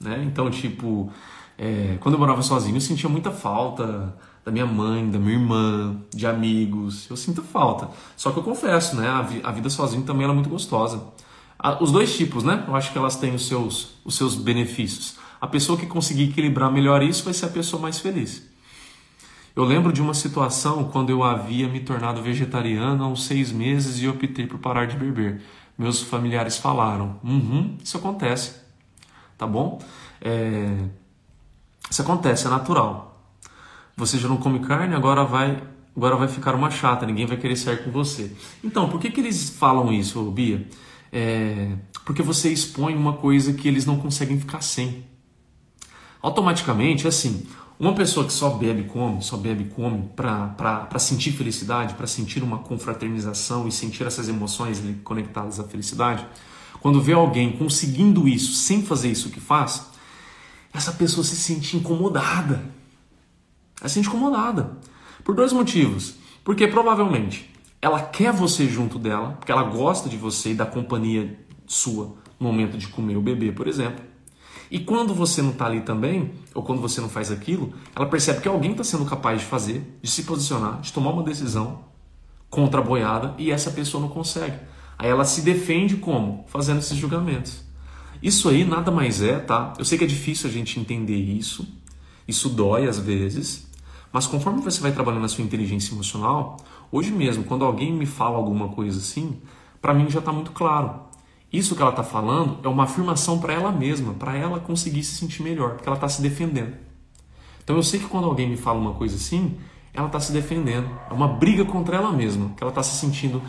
Né? Então, tipo, é, quando eu morava sozinho, eu sentia muita falta da minha mãe, da minha irmã, de amigos. Eu sinto falta. Só que eu confesso, né? A, vi a vida sozinho também é muito gostosa. A, os dois tipos, né? Eu acho que elas têm os seus, os seus benefícios. A pessoa que conseguir equilibrar melhor isso vai ser a pessoa mais feliz. Eu lembro de uma situação quando eu havia me tornado vegetariano há uns seis meses e optei por parar de beber. Meus familiares falaram: uhum, isso acontece, tá bom? É... Isso acontece, é natural. Você já não come carne, agora vai, agora vai ficar uma chata, ninguém vai querer sair com você. Então, por que, que eles falam isso, Bia? É... Porque você expõe uma coisa que eles não conseguem ficar sem. Automaticamente, assim, uma pessoa que só bebe e come, só bebe e come para sentir felicidade, para sentir uma confraternização e sentir essas emoções conectadas à felicidade, quando vê alguém conseguindo isso sem fazer isso que faz, essa pessoa se sente incomodada. Ela se sente incomodada. Por dois motivos. Porque provavelmente ela quer você junto dela, porque ela gosta de você e da companhia sua no momento de comer ou beber, por exemplo. E quando você não está ali também, ou quando você não faz aquilo, ela percebe que alguém está sendo capaz de fazer, de se posicionar, de tomar uma decisão contra a boiada e essa pessoa não consegue. Aí ela se defende como? Fazendo esses julgamentos. Isso aí nada mais é, tá? Eu sei que é difícil a gente entender isso, isso dói às vezes, mas conforme você vai trabalhando a sua inteligência emocional, hoje mesmo, quando alguém me fala alguma coisa assim, para mim já está muito claro. Isso que ela está falando é uma afirmação para ela mesma, para ela conseguir se sentir melhor, porque ela está se defendendo. Então eu sei que quando alguém me fala uma coisa assim, ela está se defendendo. É uma briga contra ela mesma, que ela está se sentindo